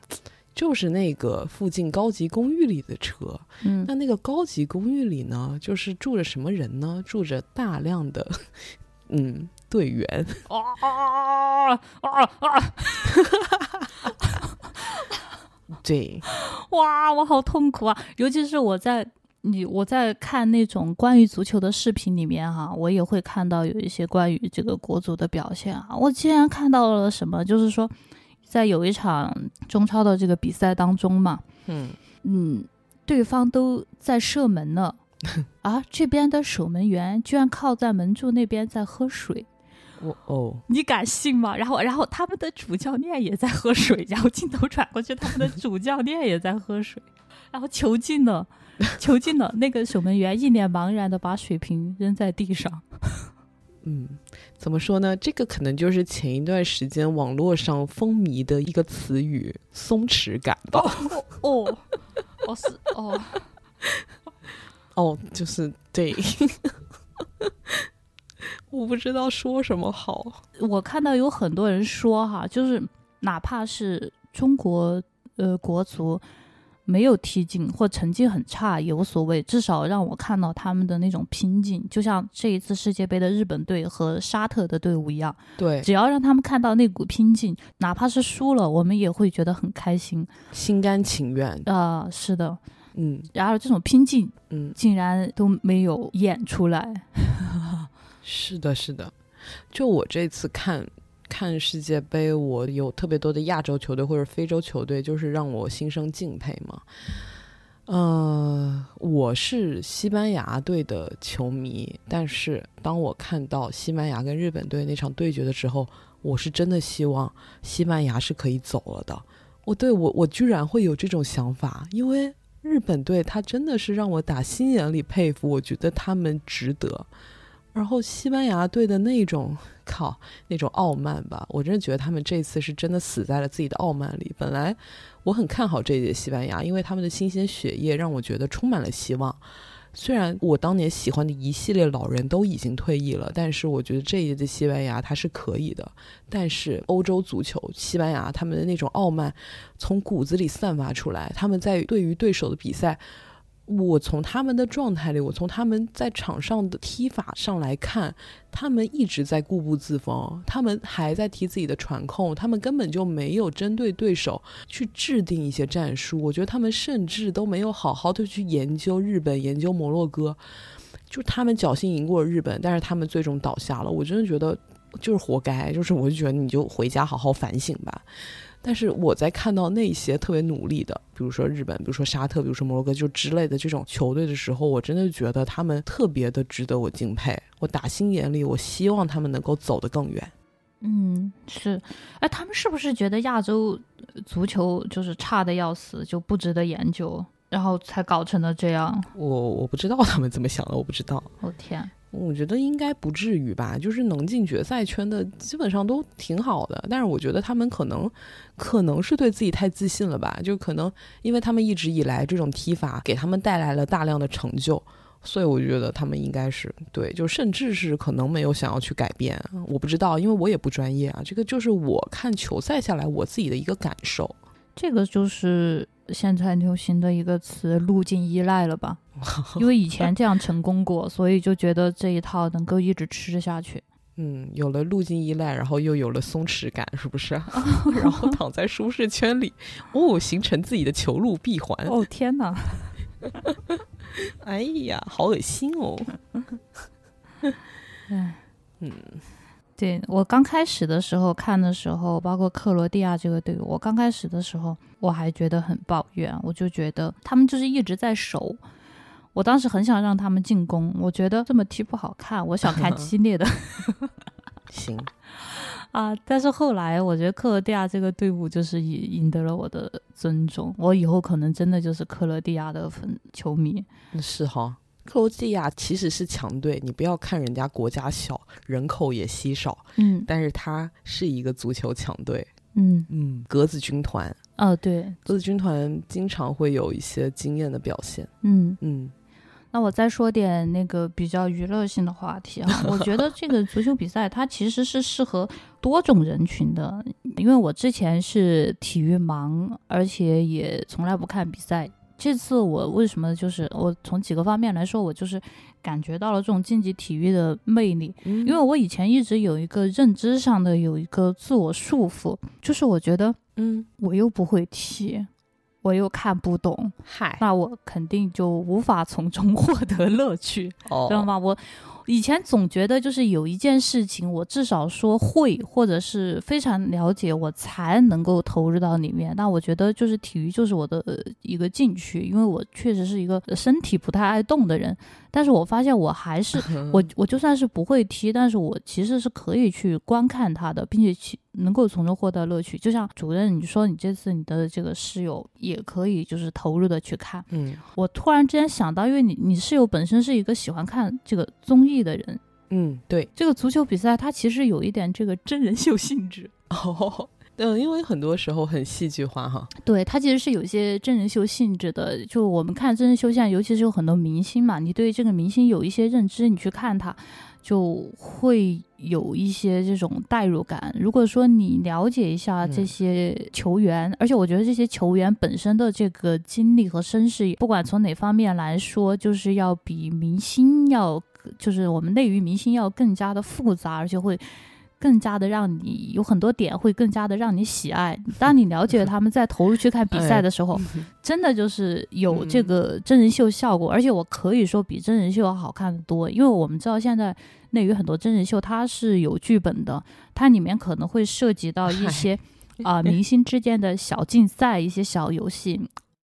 就是那个附近高级公寓里的车。嗯，那那个高级公寓里呢，就是住着什么人呢？住着大量的 [LAUGHS] 嗯队员。啊啊啊啊！对，哇，我好痛苦啊！尤其是我在。你我在看那种关于足球的视频里面哈，我也会看到有一些关于这个国足的表现啊。我竟然看到了什么，就是说，在有一场中超的这个比赛当中嘛，嗯嗯，对方都在射门了，[LAUGHS] 啊，这边的守门员居然靠在门柱那边在喝水，我哦，你敢信吗？然后然后他们的主教练也在喝水，然后镜头转过去，他们的主教练也在喝水，然后球进了。[LAUGHS] 囚禁了那个守门员，一脸茫然的把水瓶扔在地上。[LAUGHS] 嗯，怎么说呢？这个可能就是前一段时间网络上风靡的一个词语“松弛感”吧。哦，哦是哦，哦，[LAUGHS] 就是对。我不知道说什么好。我看到有很多人说哈，就是哪怕是中国呃国足。没有踢进或成绩很差也无所谓，至少让我看到他们的那种拼劲，就像这一次世界杯的日本队和沙特的队伍一样。对，只要让他们看到那股拼劲，哪怕是输了，我们也会觉得很开心，心甘情愿。啊，是的，嗯。然而这种拼劲，嗯，竟然都没有演出来。[LAUGHS] 是的，是的，就我这次看。看世界杯，我有特别多的亚洲球队或者非洲球队，就是让我心生敬佩嘛。呃，我是西班牙队的球迷，但是当我看到西班牙跟日本队那场对决的时候，我是真的希望西班牙是可以走了的。我对我我居然会有这种想法，因为日本队他真的是让我打心眼里佩服，我觉得他们值得。然后西班牙队的那种靠那种傲慢吧，我真的觉得他们这次是真的死在了自己的傲慢里。本来我很看好这一届西班牙，因为他们的新鲜血液让我觉得充满了希望。虽然我当年喜欢的一系列老人都已经退役了，但是我觉得这一届的西班牙他是可以的。但是欧洲足球，西班牙他们的那种傲慢从骨子里散发出来，他们在对于对手的比赛。我从他们的状态里，我从他们在场上的踢法上来看，他们一直在固步自封，他们还在踢自己的传控，他们根本就没有针对对手去制定一些战术。我觉得他们甚至都没有好好的去研究日本、研究摩洛哥，就他们侥幸赢过日本，但是他们最终倒下了。我真的觉得就是活该，就是我就觉得你就回家好好反省吧。但是我在看到那些特别努力的，比如说日本，比如说沙特，比如说摩洛哥，就之类的这种球队的时候，我真的觉得他们特别的值得我敬佩。我打心眼里，我希望他们能够走得更远。嗯，是。哎，他们是不是觉得亚洲足球就是差的要死，就不值得研究，然后才搞成了这样？我我不知道他们怎么想的，我不知道。我天。我觉得应该不至于吧，就是能进决赛圈的基本上都挺好的。但是我觉得他们可能，可能是对自己太自信了吧，就可能因为他们一直以来这种踢法给他们带来了大量的成就，所以我觉得他们应该是对，就甚至是可能没有想要去改变。我不知道，因为我也不专业啊，这个就是我看球赛下来我自己的一个感受。这个就是现在流行的一个词“路径依赖”了吧？因为以前这样成功过，所以就觉得这一套能够一直吃下去。[LAUGHS] 嗯，有了路径依赖，然后又有了松弛感，是不是？[LAUGHS] [LAUGHS] 然后躺在舒适圈里，哦，形成自己的囚路闭环。哦，天哪！哎呀，好恶心哦！哎，嗯，对我刚开始的时候看的时候，包括克罗地亚这个队伍，我刚开始的时候我还觉得很抱怨，我就觉得他们就是一直在守。我当时很想让他们进攻，我觉得这么踢不好看，我想看 [LAUGHS] 激烈的。行 [LAUGHS] 啊，但是后来我觉得克罗地亚这个队伍就是赢赢得了我的尊重，我以后可能真的就是克罗地亚的粉球迷。是哈，克罗地亚其实是强队，你不要看人家国家小，人口也稀少，嗯，但是他是一个足球强队，嗯嗯，格子军团，哦对，格子军团经常会有一些惊艳的表现，嗯嗯。那我再说点那个比较娱乐性的话题啊，我觉得这个足球比赛它其实是适合多种人群的，因为我之前是体育盲，而且也从来不看比赛。这次我为什么就是我从几个方面来说，我就是感觉到了这种竞技体育的魅力，因为我以前一直有一个认知上的有一个自我束缚，就是我觉得，嗯，我又不会踢。我又看不懂，嗨，那我肯定就无法从中 [LAUGHS] 获得乐趣，知道吗？我以前总觉得就是有一件事情，我至少说会或者是非常了解，我才能够投入到里面。那我觉得就是体育就是我的一个兴趣，因为我确实是一个身体不太爱动的人。但是我发现我还是 [LAUGHS] 我我就算是不会踢，但是我其实是可以去观看他的，并且去能够从中获得乐趣。就像主任你说，你这次你的这个室友也可以就是投入的去看。嗯，我突然之间想到，因为你你室友本身是一个喜欢看这个综艺的人，嗯，对，这个足球比赛它其实有一点这个真人秀性质。哦。嗯，因为很多时候很戏剧化哈。对，它其实是有一些真人秀性质的。就我们看真人秀，现在尤其是有很多明星嘛，你对这个明星有一些认知，你去看他，就会有一些这种代入感。如果说你了解一下这些球员，而且我觉得这些球员本身的这个经历和身世，不管从哪方面来说，就是要比明星要，就是我们内娱明星要更加的复杂，而且会。更加的让你有很多点会更加的让你喜爱。当你了解 [LAUGHS] 他们在投入去看比赛的时候，真的就是有这个真人秀效果。而且我可以说比真人秀要好看的多，因为我们知道现在内娱很多真人秀它是有剧本的，它里面可能会涉及到一些啊 [LAUGHS] 明星之间的小竞赛、一些小游戏，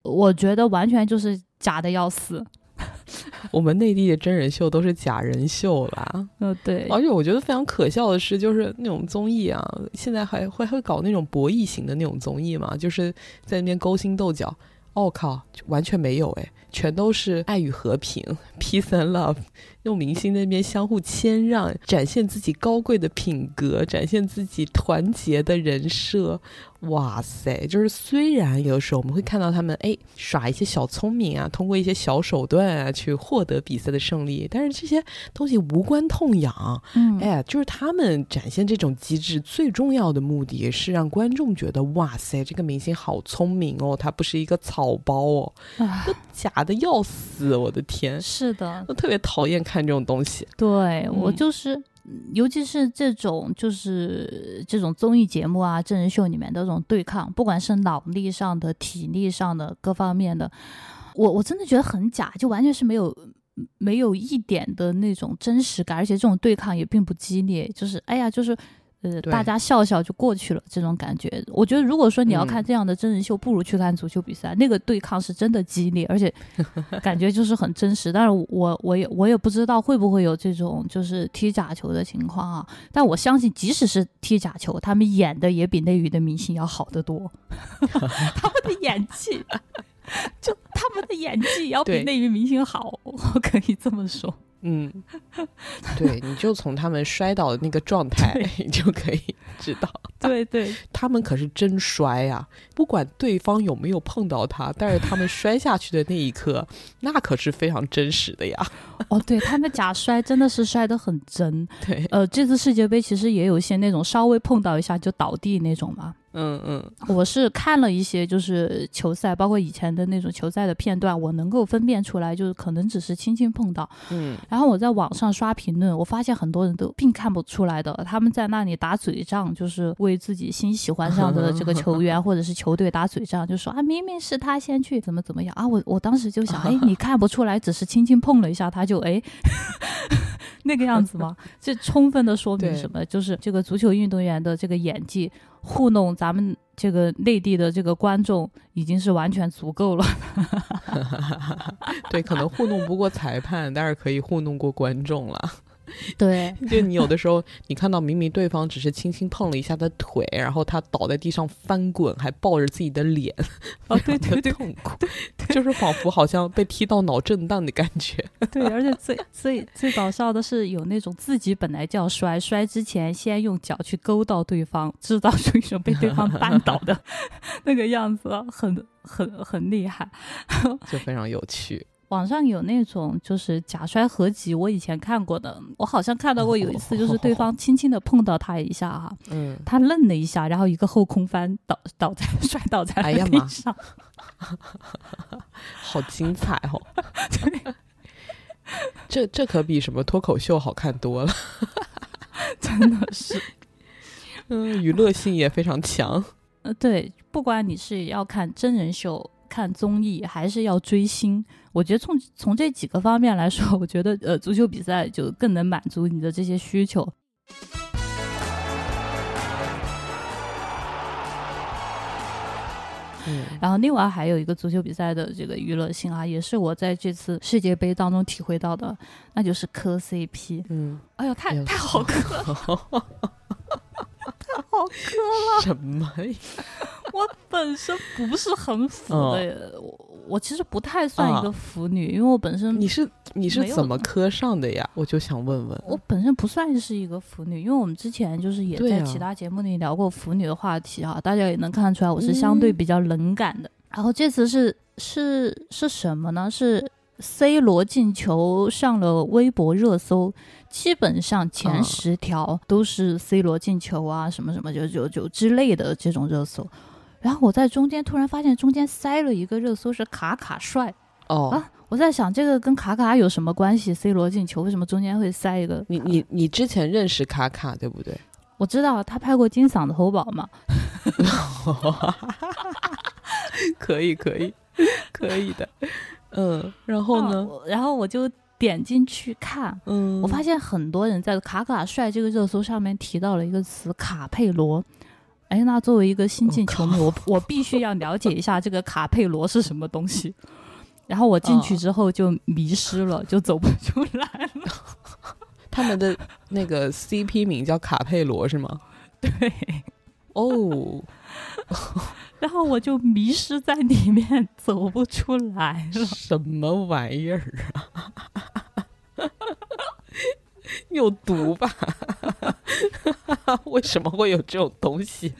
我觉得完全就是假的要死。[LAUGHS] 我们内地的真人秀都是假人秀啦，嗯，对。而且我觉得非常可笑的是，就是那种综艺啊，现在还会会搞那种博弈型的那种综艺嘛，就是在那边勾心斗角。我靠，完全没有哎，全都是爱与和平，peace and love。用明星那边相互谦让，展现自己高贵的品格，展现自己团结的人设。哇塞！就是虽然有时候我们会看到他们哎耍一些小聪明啊，通过一些小手段啊去获得比赛的胜利，但是这些东西无关痛痒。嗯，哎，就是他们展现这种机制最重要的目的是让观众觉得哇塞，这个明星好聪明哦，他不是一个草包哦，都假的要死！我的天，是的，我特别讨厌看这种东西。对我就是。尤其是这种就是这种综艺节目啊、真人秀里面的这种对抗，不管是脑力上的、体力上的各方面的，我我真的觉得很假，就完全是没有没有一点的那种真实感，而且这种对抗也并不激烈，就是哎呀，就是。呃，大家笑笑就过去了，这种感觉，我觉得如果说你要看这样的真人秀，不如去看足球比赛，那个对抗是真的激烈，而且 [LAUGHS] 感觉就是很真实。但是我我也我也不知道会不会有这种就是踢假球的情况啊。但我相信，即使是踢假球，他们演的也比内娱的明星要好得多。[LAUGHS] 他们的演技，就他们的演技要比内娱明星好，我可以这么说。嗯，[LAUGHS] 对，你就从他们摔倒的那个状态，[LAUGHS] 你就可以知道，[LAUGHS] 对对，他们可是真摔啊！不管对方有没有碰到他，但是他们摔下去的那一刻，那可是非常真实的呀。哦，对他们假摔真的是摔得很真。[LAUGHS] 对，呃，这次世界杯其实也有一些那种稍微碰到一下就倒地那种嘛。嗯嗯，我是看了一些就是球赛，包括以前的那种球赛的片段，我能够分辨出来，就是可能只是轻轻碰到。嗯，然后我在网上刷评论，我发现很多人都并看不出来的，他们在那里打嘴仗，就是为自己新喜欢上的这个球员 [LAUGHS] 或者是球队打嘴仗，就说啊，明明是他先去，怎么怎么样啊？我我当时就想，[LAUGHS] 哎，你看不出来，只是轻轻碰了一下，他就哎。[LAUGHS] 那个样子吗？这充分的说明什么？就是这个足球运动员的这个演技糊弄咱们这个内地的这个观众，已经是完全足够了。[LAUGHS] [LAUGHS] 对，可能糊弄不过裁判，但是可以糊弄过观众了。对，[LAUGHS] 就你有的时候，你看到明明对方只是轻轻碰了一下他的腿，然后他倒在地上翻滚，还抱着自己的脸，啊，对 [LAUGHS] 对对，痛苦，就是仿佛好像被踢到脑震荡的感觉。[LAUGHS] 对，而且最最最搞笑的是，有那种自己本来就要摔，摔之前先用脚去勾到对方，制造出一种被对方绊倒的那个样子，很很很厉害，就非常有趣。网上有那种就是假摔合集，我以前看过的，我好像看到过有一次，就是对方 [LAUGHS] 轻轻的碰到他一下哈，[LAUGHS] 嗯，他愣了一下，然后一个后空翻倒倒在 [LAUGHS] 摔倒在了地上，好精彩哦！这这可比什么脱口秀好看多了，真的是，嗯，娱乐性也非常强。呃，对，不管你是要看真人秀。看综艺还是要追星，我觉得从从这几个方面来说，我觉得呃足球比赛就更能满足你的这些需求。嗯，然后另外还有一个足球比赛的这个娱乐性啊，也是我在这次世界杯当中体会到的，那就是磕 CP。嗯，哎呦，太太好磕了，太好磕了，[LAUGHS] 什么呀？我本身不是很腐的，我我其实不太算一个腐女，因为我本身你是你是怎么磕上的呀？我就想问问，我本身不算是一个腐女，因为我们之前就是也在其他节目里聊过腐女的话题哈，大家也能看出来我是相对比较冷感的。然后这次是是是什么呢？是 C 罗进球上了微博热搜，基本上前十条都是 C 罗进球啊什么什么就就就之类的这种热搜。然后我在中间突然发现中间塞了一个热搜是卡卡帅哦啊！我在想这个跟卡卡有什么关系？C 罗进球为什么中间会塞一个？你你你之前认识卡卡对不对？我知道他拍过金嗓子喉宝嘛。[LAUGHS] 可以可以 [LAUGHS] 可以的，嗯，然后呢？然后我就点进去看，嗯，我发现很多人在卡卡帅这个热搜上面提到了一个词卡佩罗。哎，那作为一个新晋球迷，我我必须要了解一下这个卡佩罗是什么东西。然后我进去之后就迷失了，就走不出来了。[LAUGHS] 他们的那个 CP 名叫卡佩罗是吗？对。哦。[LAUGHS] 然后我就迷失在里面，走不出来了。什么玩意儿啊？[LAUGHS] [LAUGHS] 有毒吧？[LAUGHS] 为什么会有这种东西？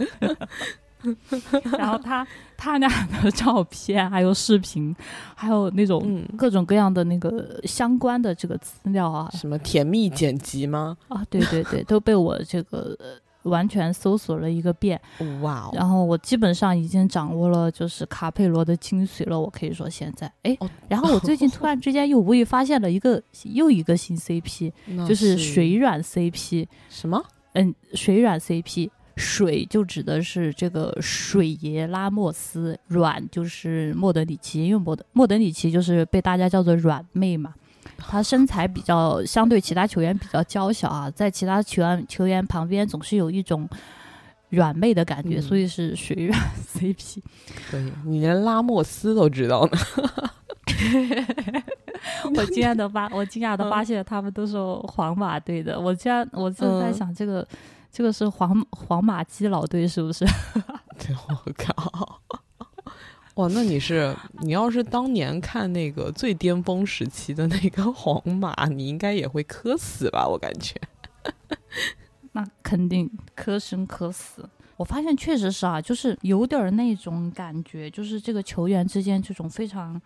[LAUGHS] 然后他他俩的照片，还有视频，还有那种各种各样的那个相关的这个资料啊，什么甜蜜剪辑吗？啊，对对对，都被我这个。完全搜索了一个遍，哇！然后我基本上已经掌握了就是卡佩罗的精髓了。我可以说现在，哎，然后我最近突然之间又无意发现了一个 [LAUGHS] 又一个新 CP，就是水软 CP。什么？嗯，水软 CP，水就指的是这个水爷拉莫斯，软就是莫德里奇，因为莫德莫德里奇就是被大家叫做软妹嘛。他身材比较相对其他球员比较娇小啊，在其他球员球员旁边总是有一种软妹的感觉，所以是水软 [LAUGHS] CP。对你连拉莫斯都知道呢，[LAUGHS] [LAUGHS] 我惊讶的发我惊讶的发现他们都是皇马队的，我竟然我正在想这个这个是皇皇马基佬队是不是？我靠！哇，那你是你要是当年看那个最巅峰时期的那个 [LAUGHS] 皇马，你应该也会磕死吧？我感觉，[LAUGHS] 那肯定磕生磕死。我发现确实是啊，就是有点那种感觉，就是这个球员之间这种非常，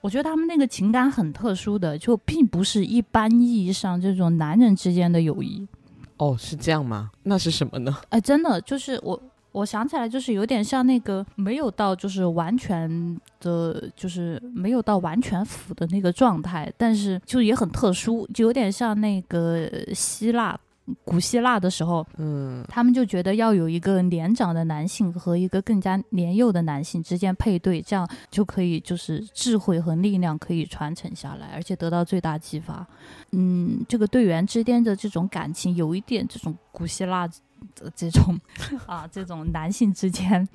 我觉得他们那个情感很特殊的，就并不是一般意义上这种男人之间的友谊。哦，是这样吗？那是什么呢？哎，真的就是我。我想起来，就是有点像那个没有到就是完全的，就是没有到完全腐的那个状态，但是就也很特殊，就有点像那个希腊。古希腊的时候，嗯，他们就觉得要有一个年长的男性和一个更加年幼的男性之间配对，这样就可以就是智慧和力量可以传承下来，而且得到最大激发。嗯，这个队员之间的这种感情有一点这种古希腊的这种 [LAUGHS] 啊，这种男性之间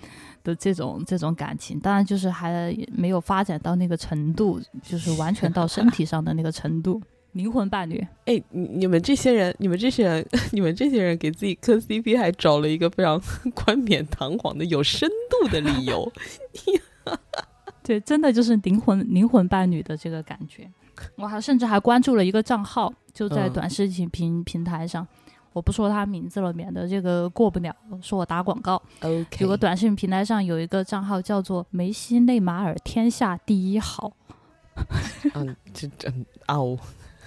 的这种这种感情，当然就是还没有发展到那个程度，就是完全到身体上的那个程度。[LAUGHS] 灵魂伴侣，哎，你你们这些人，你们这些人，[LAUGHS] 你们这些人给自己磕 CP，还找了一个非常冠冕堂皇的、有深度的理由。对，真的就是灵魂灵魂伴侣的这个感觉。我还甚至还关注了一个账号，就在短视频平平台上，我不说他名字了，免得这个过不了，说我打广告。OK，有个短视频平台上有一个账号叫做梅西内马尔天下第一好。嗯，这真哦。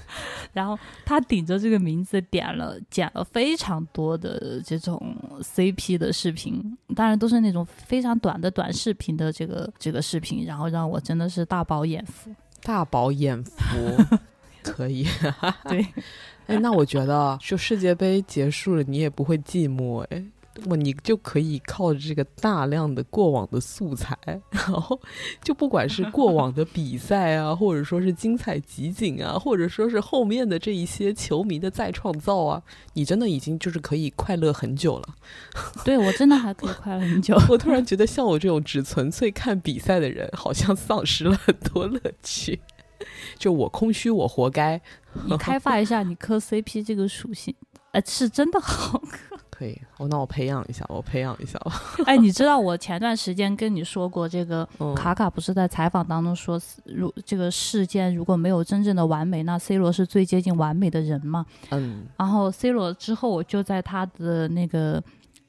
[LAUGHS] 然后他顶着这个名字点了剪了非常多的这种 CP 的视频，当然都是那种非常短的短视频的这个这个视频，然后让我真的是大饱眼福，大饱眼福，[LAUGHS] 可以，[LAUGHS] 对，哎，那我觉得就世界杯结束了，你也不会寂寞，哎。么你就可以靠着这个大量的过往的素材，然后就不管是过往的比赛啊，或者说是精彩集锦啊，或者说是后面的这一些球迷的再创造啊，你真的已经就是可以快乐很久了。[LAUGHS] 对我真的还可以快乐很久。我突然觉得，像我这种只纯粹看比赛的人，好像丧失了很多乐趣。[LAUGHS] 就我空虚，我活该。[LAUGHS] 你开发一下你磕 CP 这个属性，呃，是真的好磕。[LAUGHS] 可以，我那我培养一下，我培养一下吧。[LAUGHS] 哎，你知道我前段时间跟你说过，这个卡卡不是在采访当中说，如这个世间如果没有真正的完美，那 C 罗是最接近完美的人嘛？嗯。然后 C 罗之后，我就在他的那个。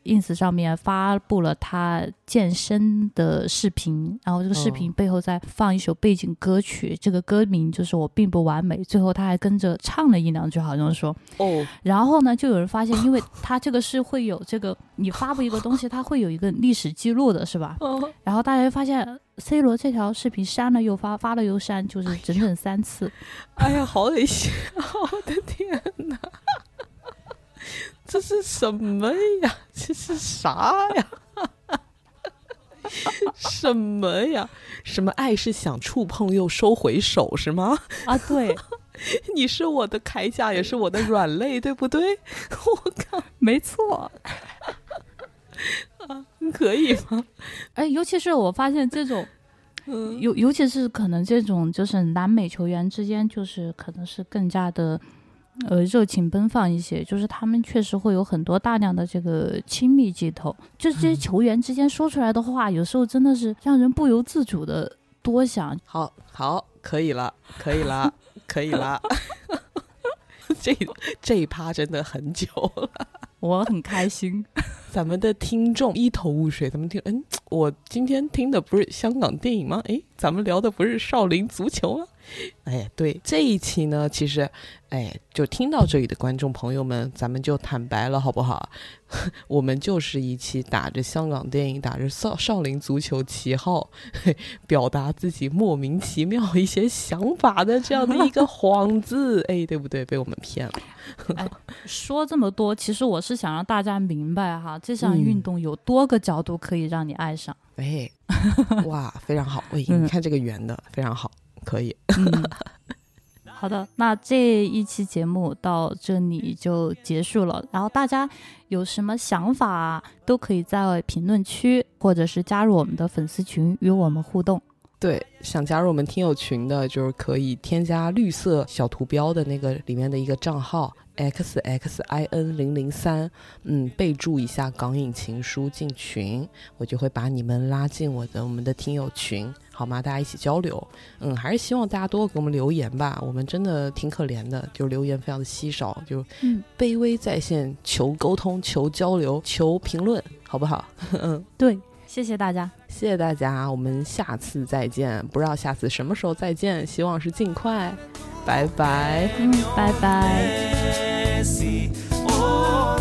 Ins 上面发布了他健身的视频，然后这个视频背后再放一首背景歌曲，这个歌名就是我并不完美。最后他还跟着唱了一两句，好像说哦。然后呢，就有人发现，因为他这个是会有这个，你发布一个东西，它会有一个历史记录的，是吧？哦。[LAUGHS] 然后大家就发现，C 罗这条视频删了又发，发了又删，就是整整三次。哎呀，好恶心！我的天哪！这是什么呀？[LAUGHS] 这是啥呀？什么呀？什么爱是想触碰又收回手是吗？啊，对，[LAUGHS] 你是我的铠甲，也是我的软肋，对不对？[LAUGHS] 我靠，没错。啊，可以吗？哎，尤其是我发现这种，尤尤其是可能这种，就是南美球员之间，就是可能是更加的。呃，热情奔放一些，就是他们确实会有很多大量的这个亲密镜头，就是这些球员之间说出来的话，有时候真的是让人不由自主的多想。好，好，可以了，可以了，可以了。[LAUGHS] 这这一趴真的很久了，我很开心。[LAUGHS] 咱们的听众一头雾水，咱们听，嗯，我今天听的不是香港电影吗？诶，咱们聊的不是少林足球吗？[LAUGHS] 哎，对这一期呢，其实，哎，就听到这里的观众朋友们，咱们就坦白了，好不好？[LAUGHS] 我们就是一期打着香港电影、打着少少林足球旗号，表达自己莫名其妙一些想法的这样的一个幌子，哎，对不对？被我们骗了。哎，说这么多，其实我是想让大家明白哈，这项运动有多个角度可以让你爱上。哎，哇，非常好！喂，你看这个圆的，非常好。可以，[LAUGHS] 好的，那这一期节目到这里就结束了。然后大家有什么想法，都可以在评论区，或者是加入我们的粉丝群与我们互动。对，想加入我们听友群的，就是可以添加绿色小图标的那个里面的一个账号。x x i n 零零三，嗯，备注一下“港影情书”进群，我就会把你们拉进我的我们的听友群，好吗？大家一起交流。嗯，还是希望大家多给我们留言吧，我们真的挺可怜的，就留言非常的稀少，就卑微在线求沟通、求交流、求评论，好不好？嗯，对，谢谢大家，谢谢大家，我们下次再见，不知道下次什么时候再见，希望是尽快，拜拜，嗯，拜拜。Oh,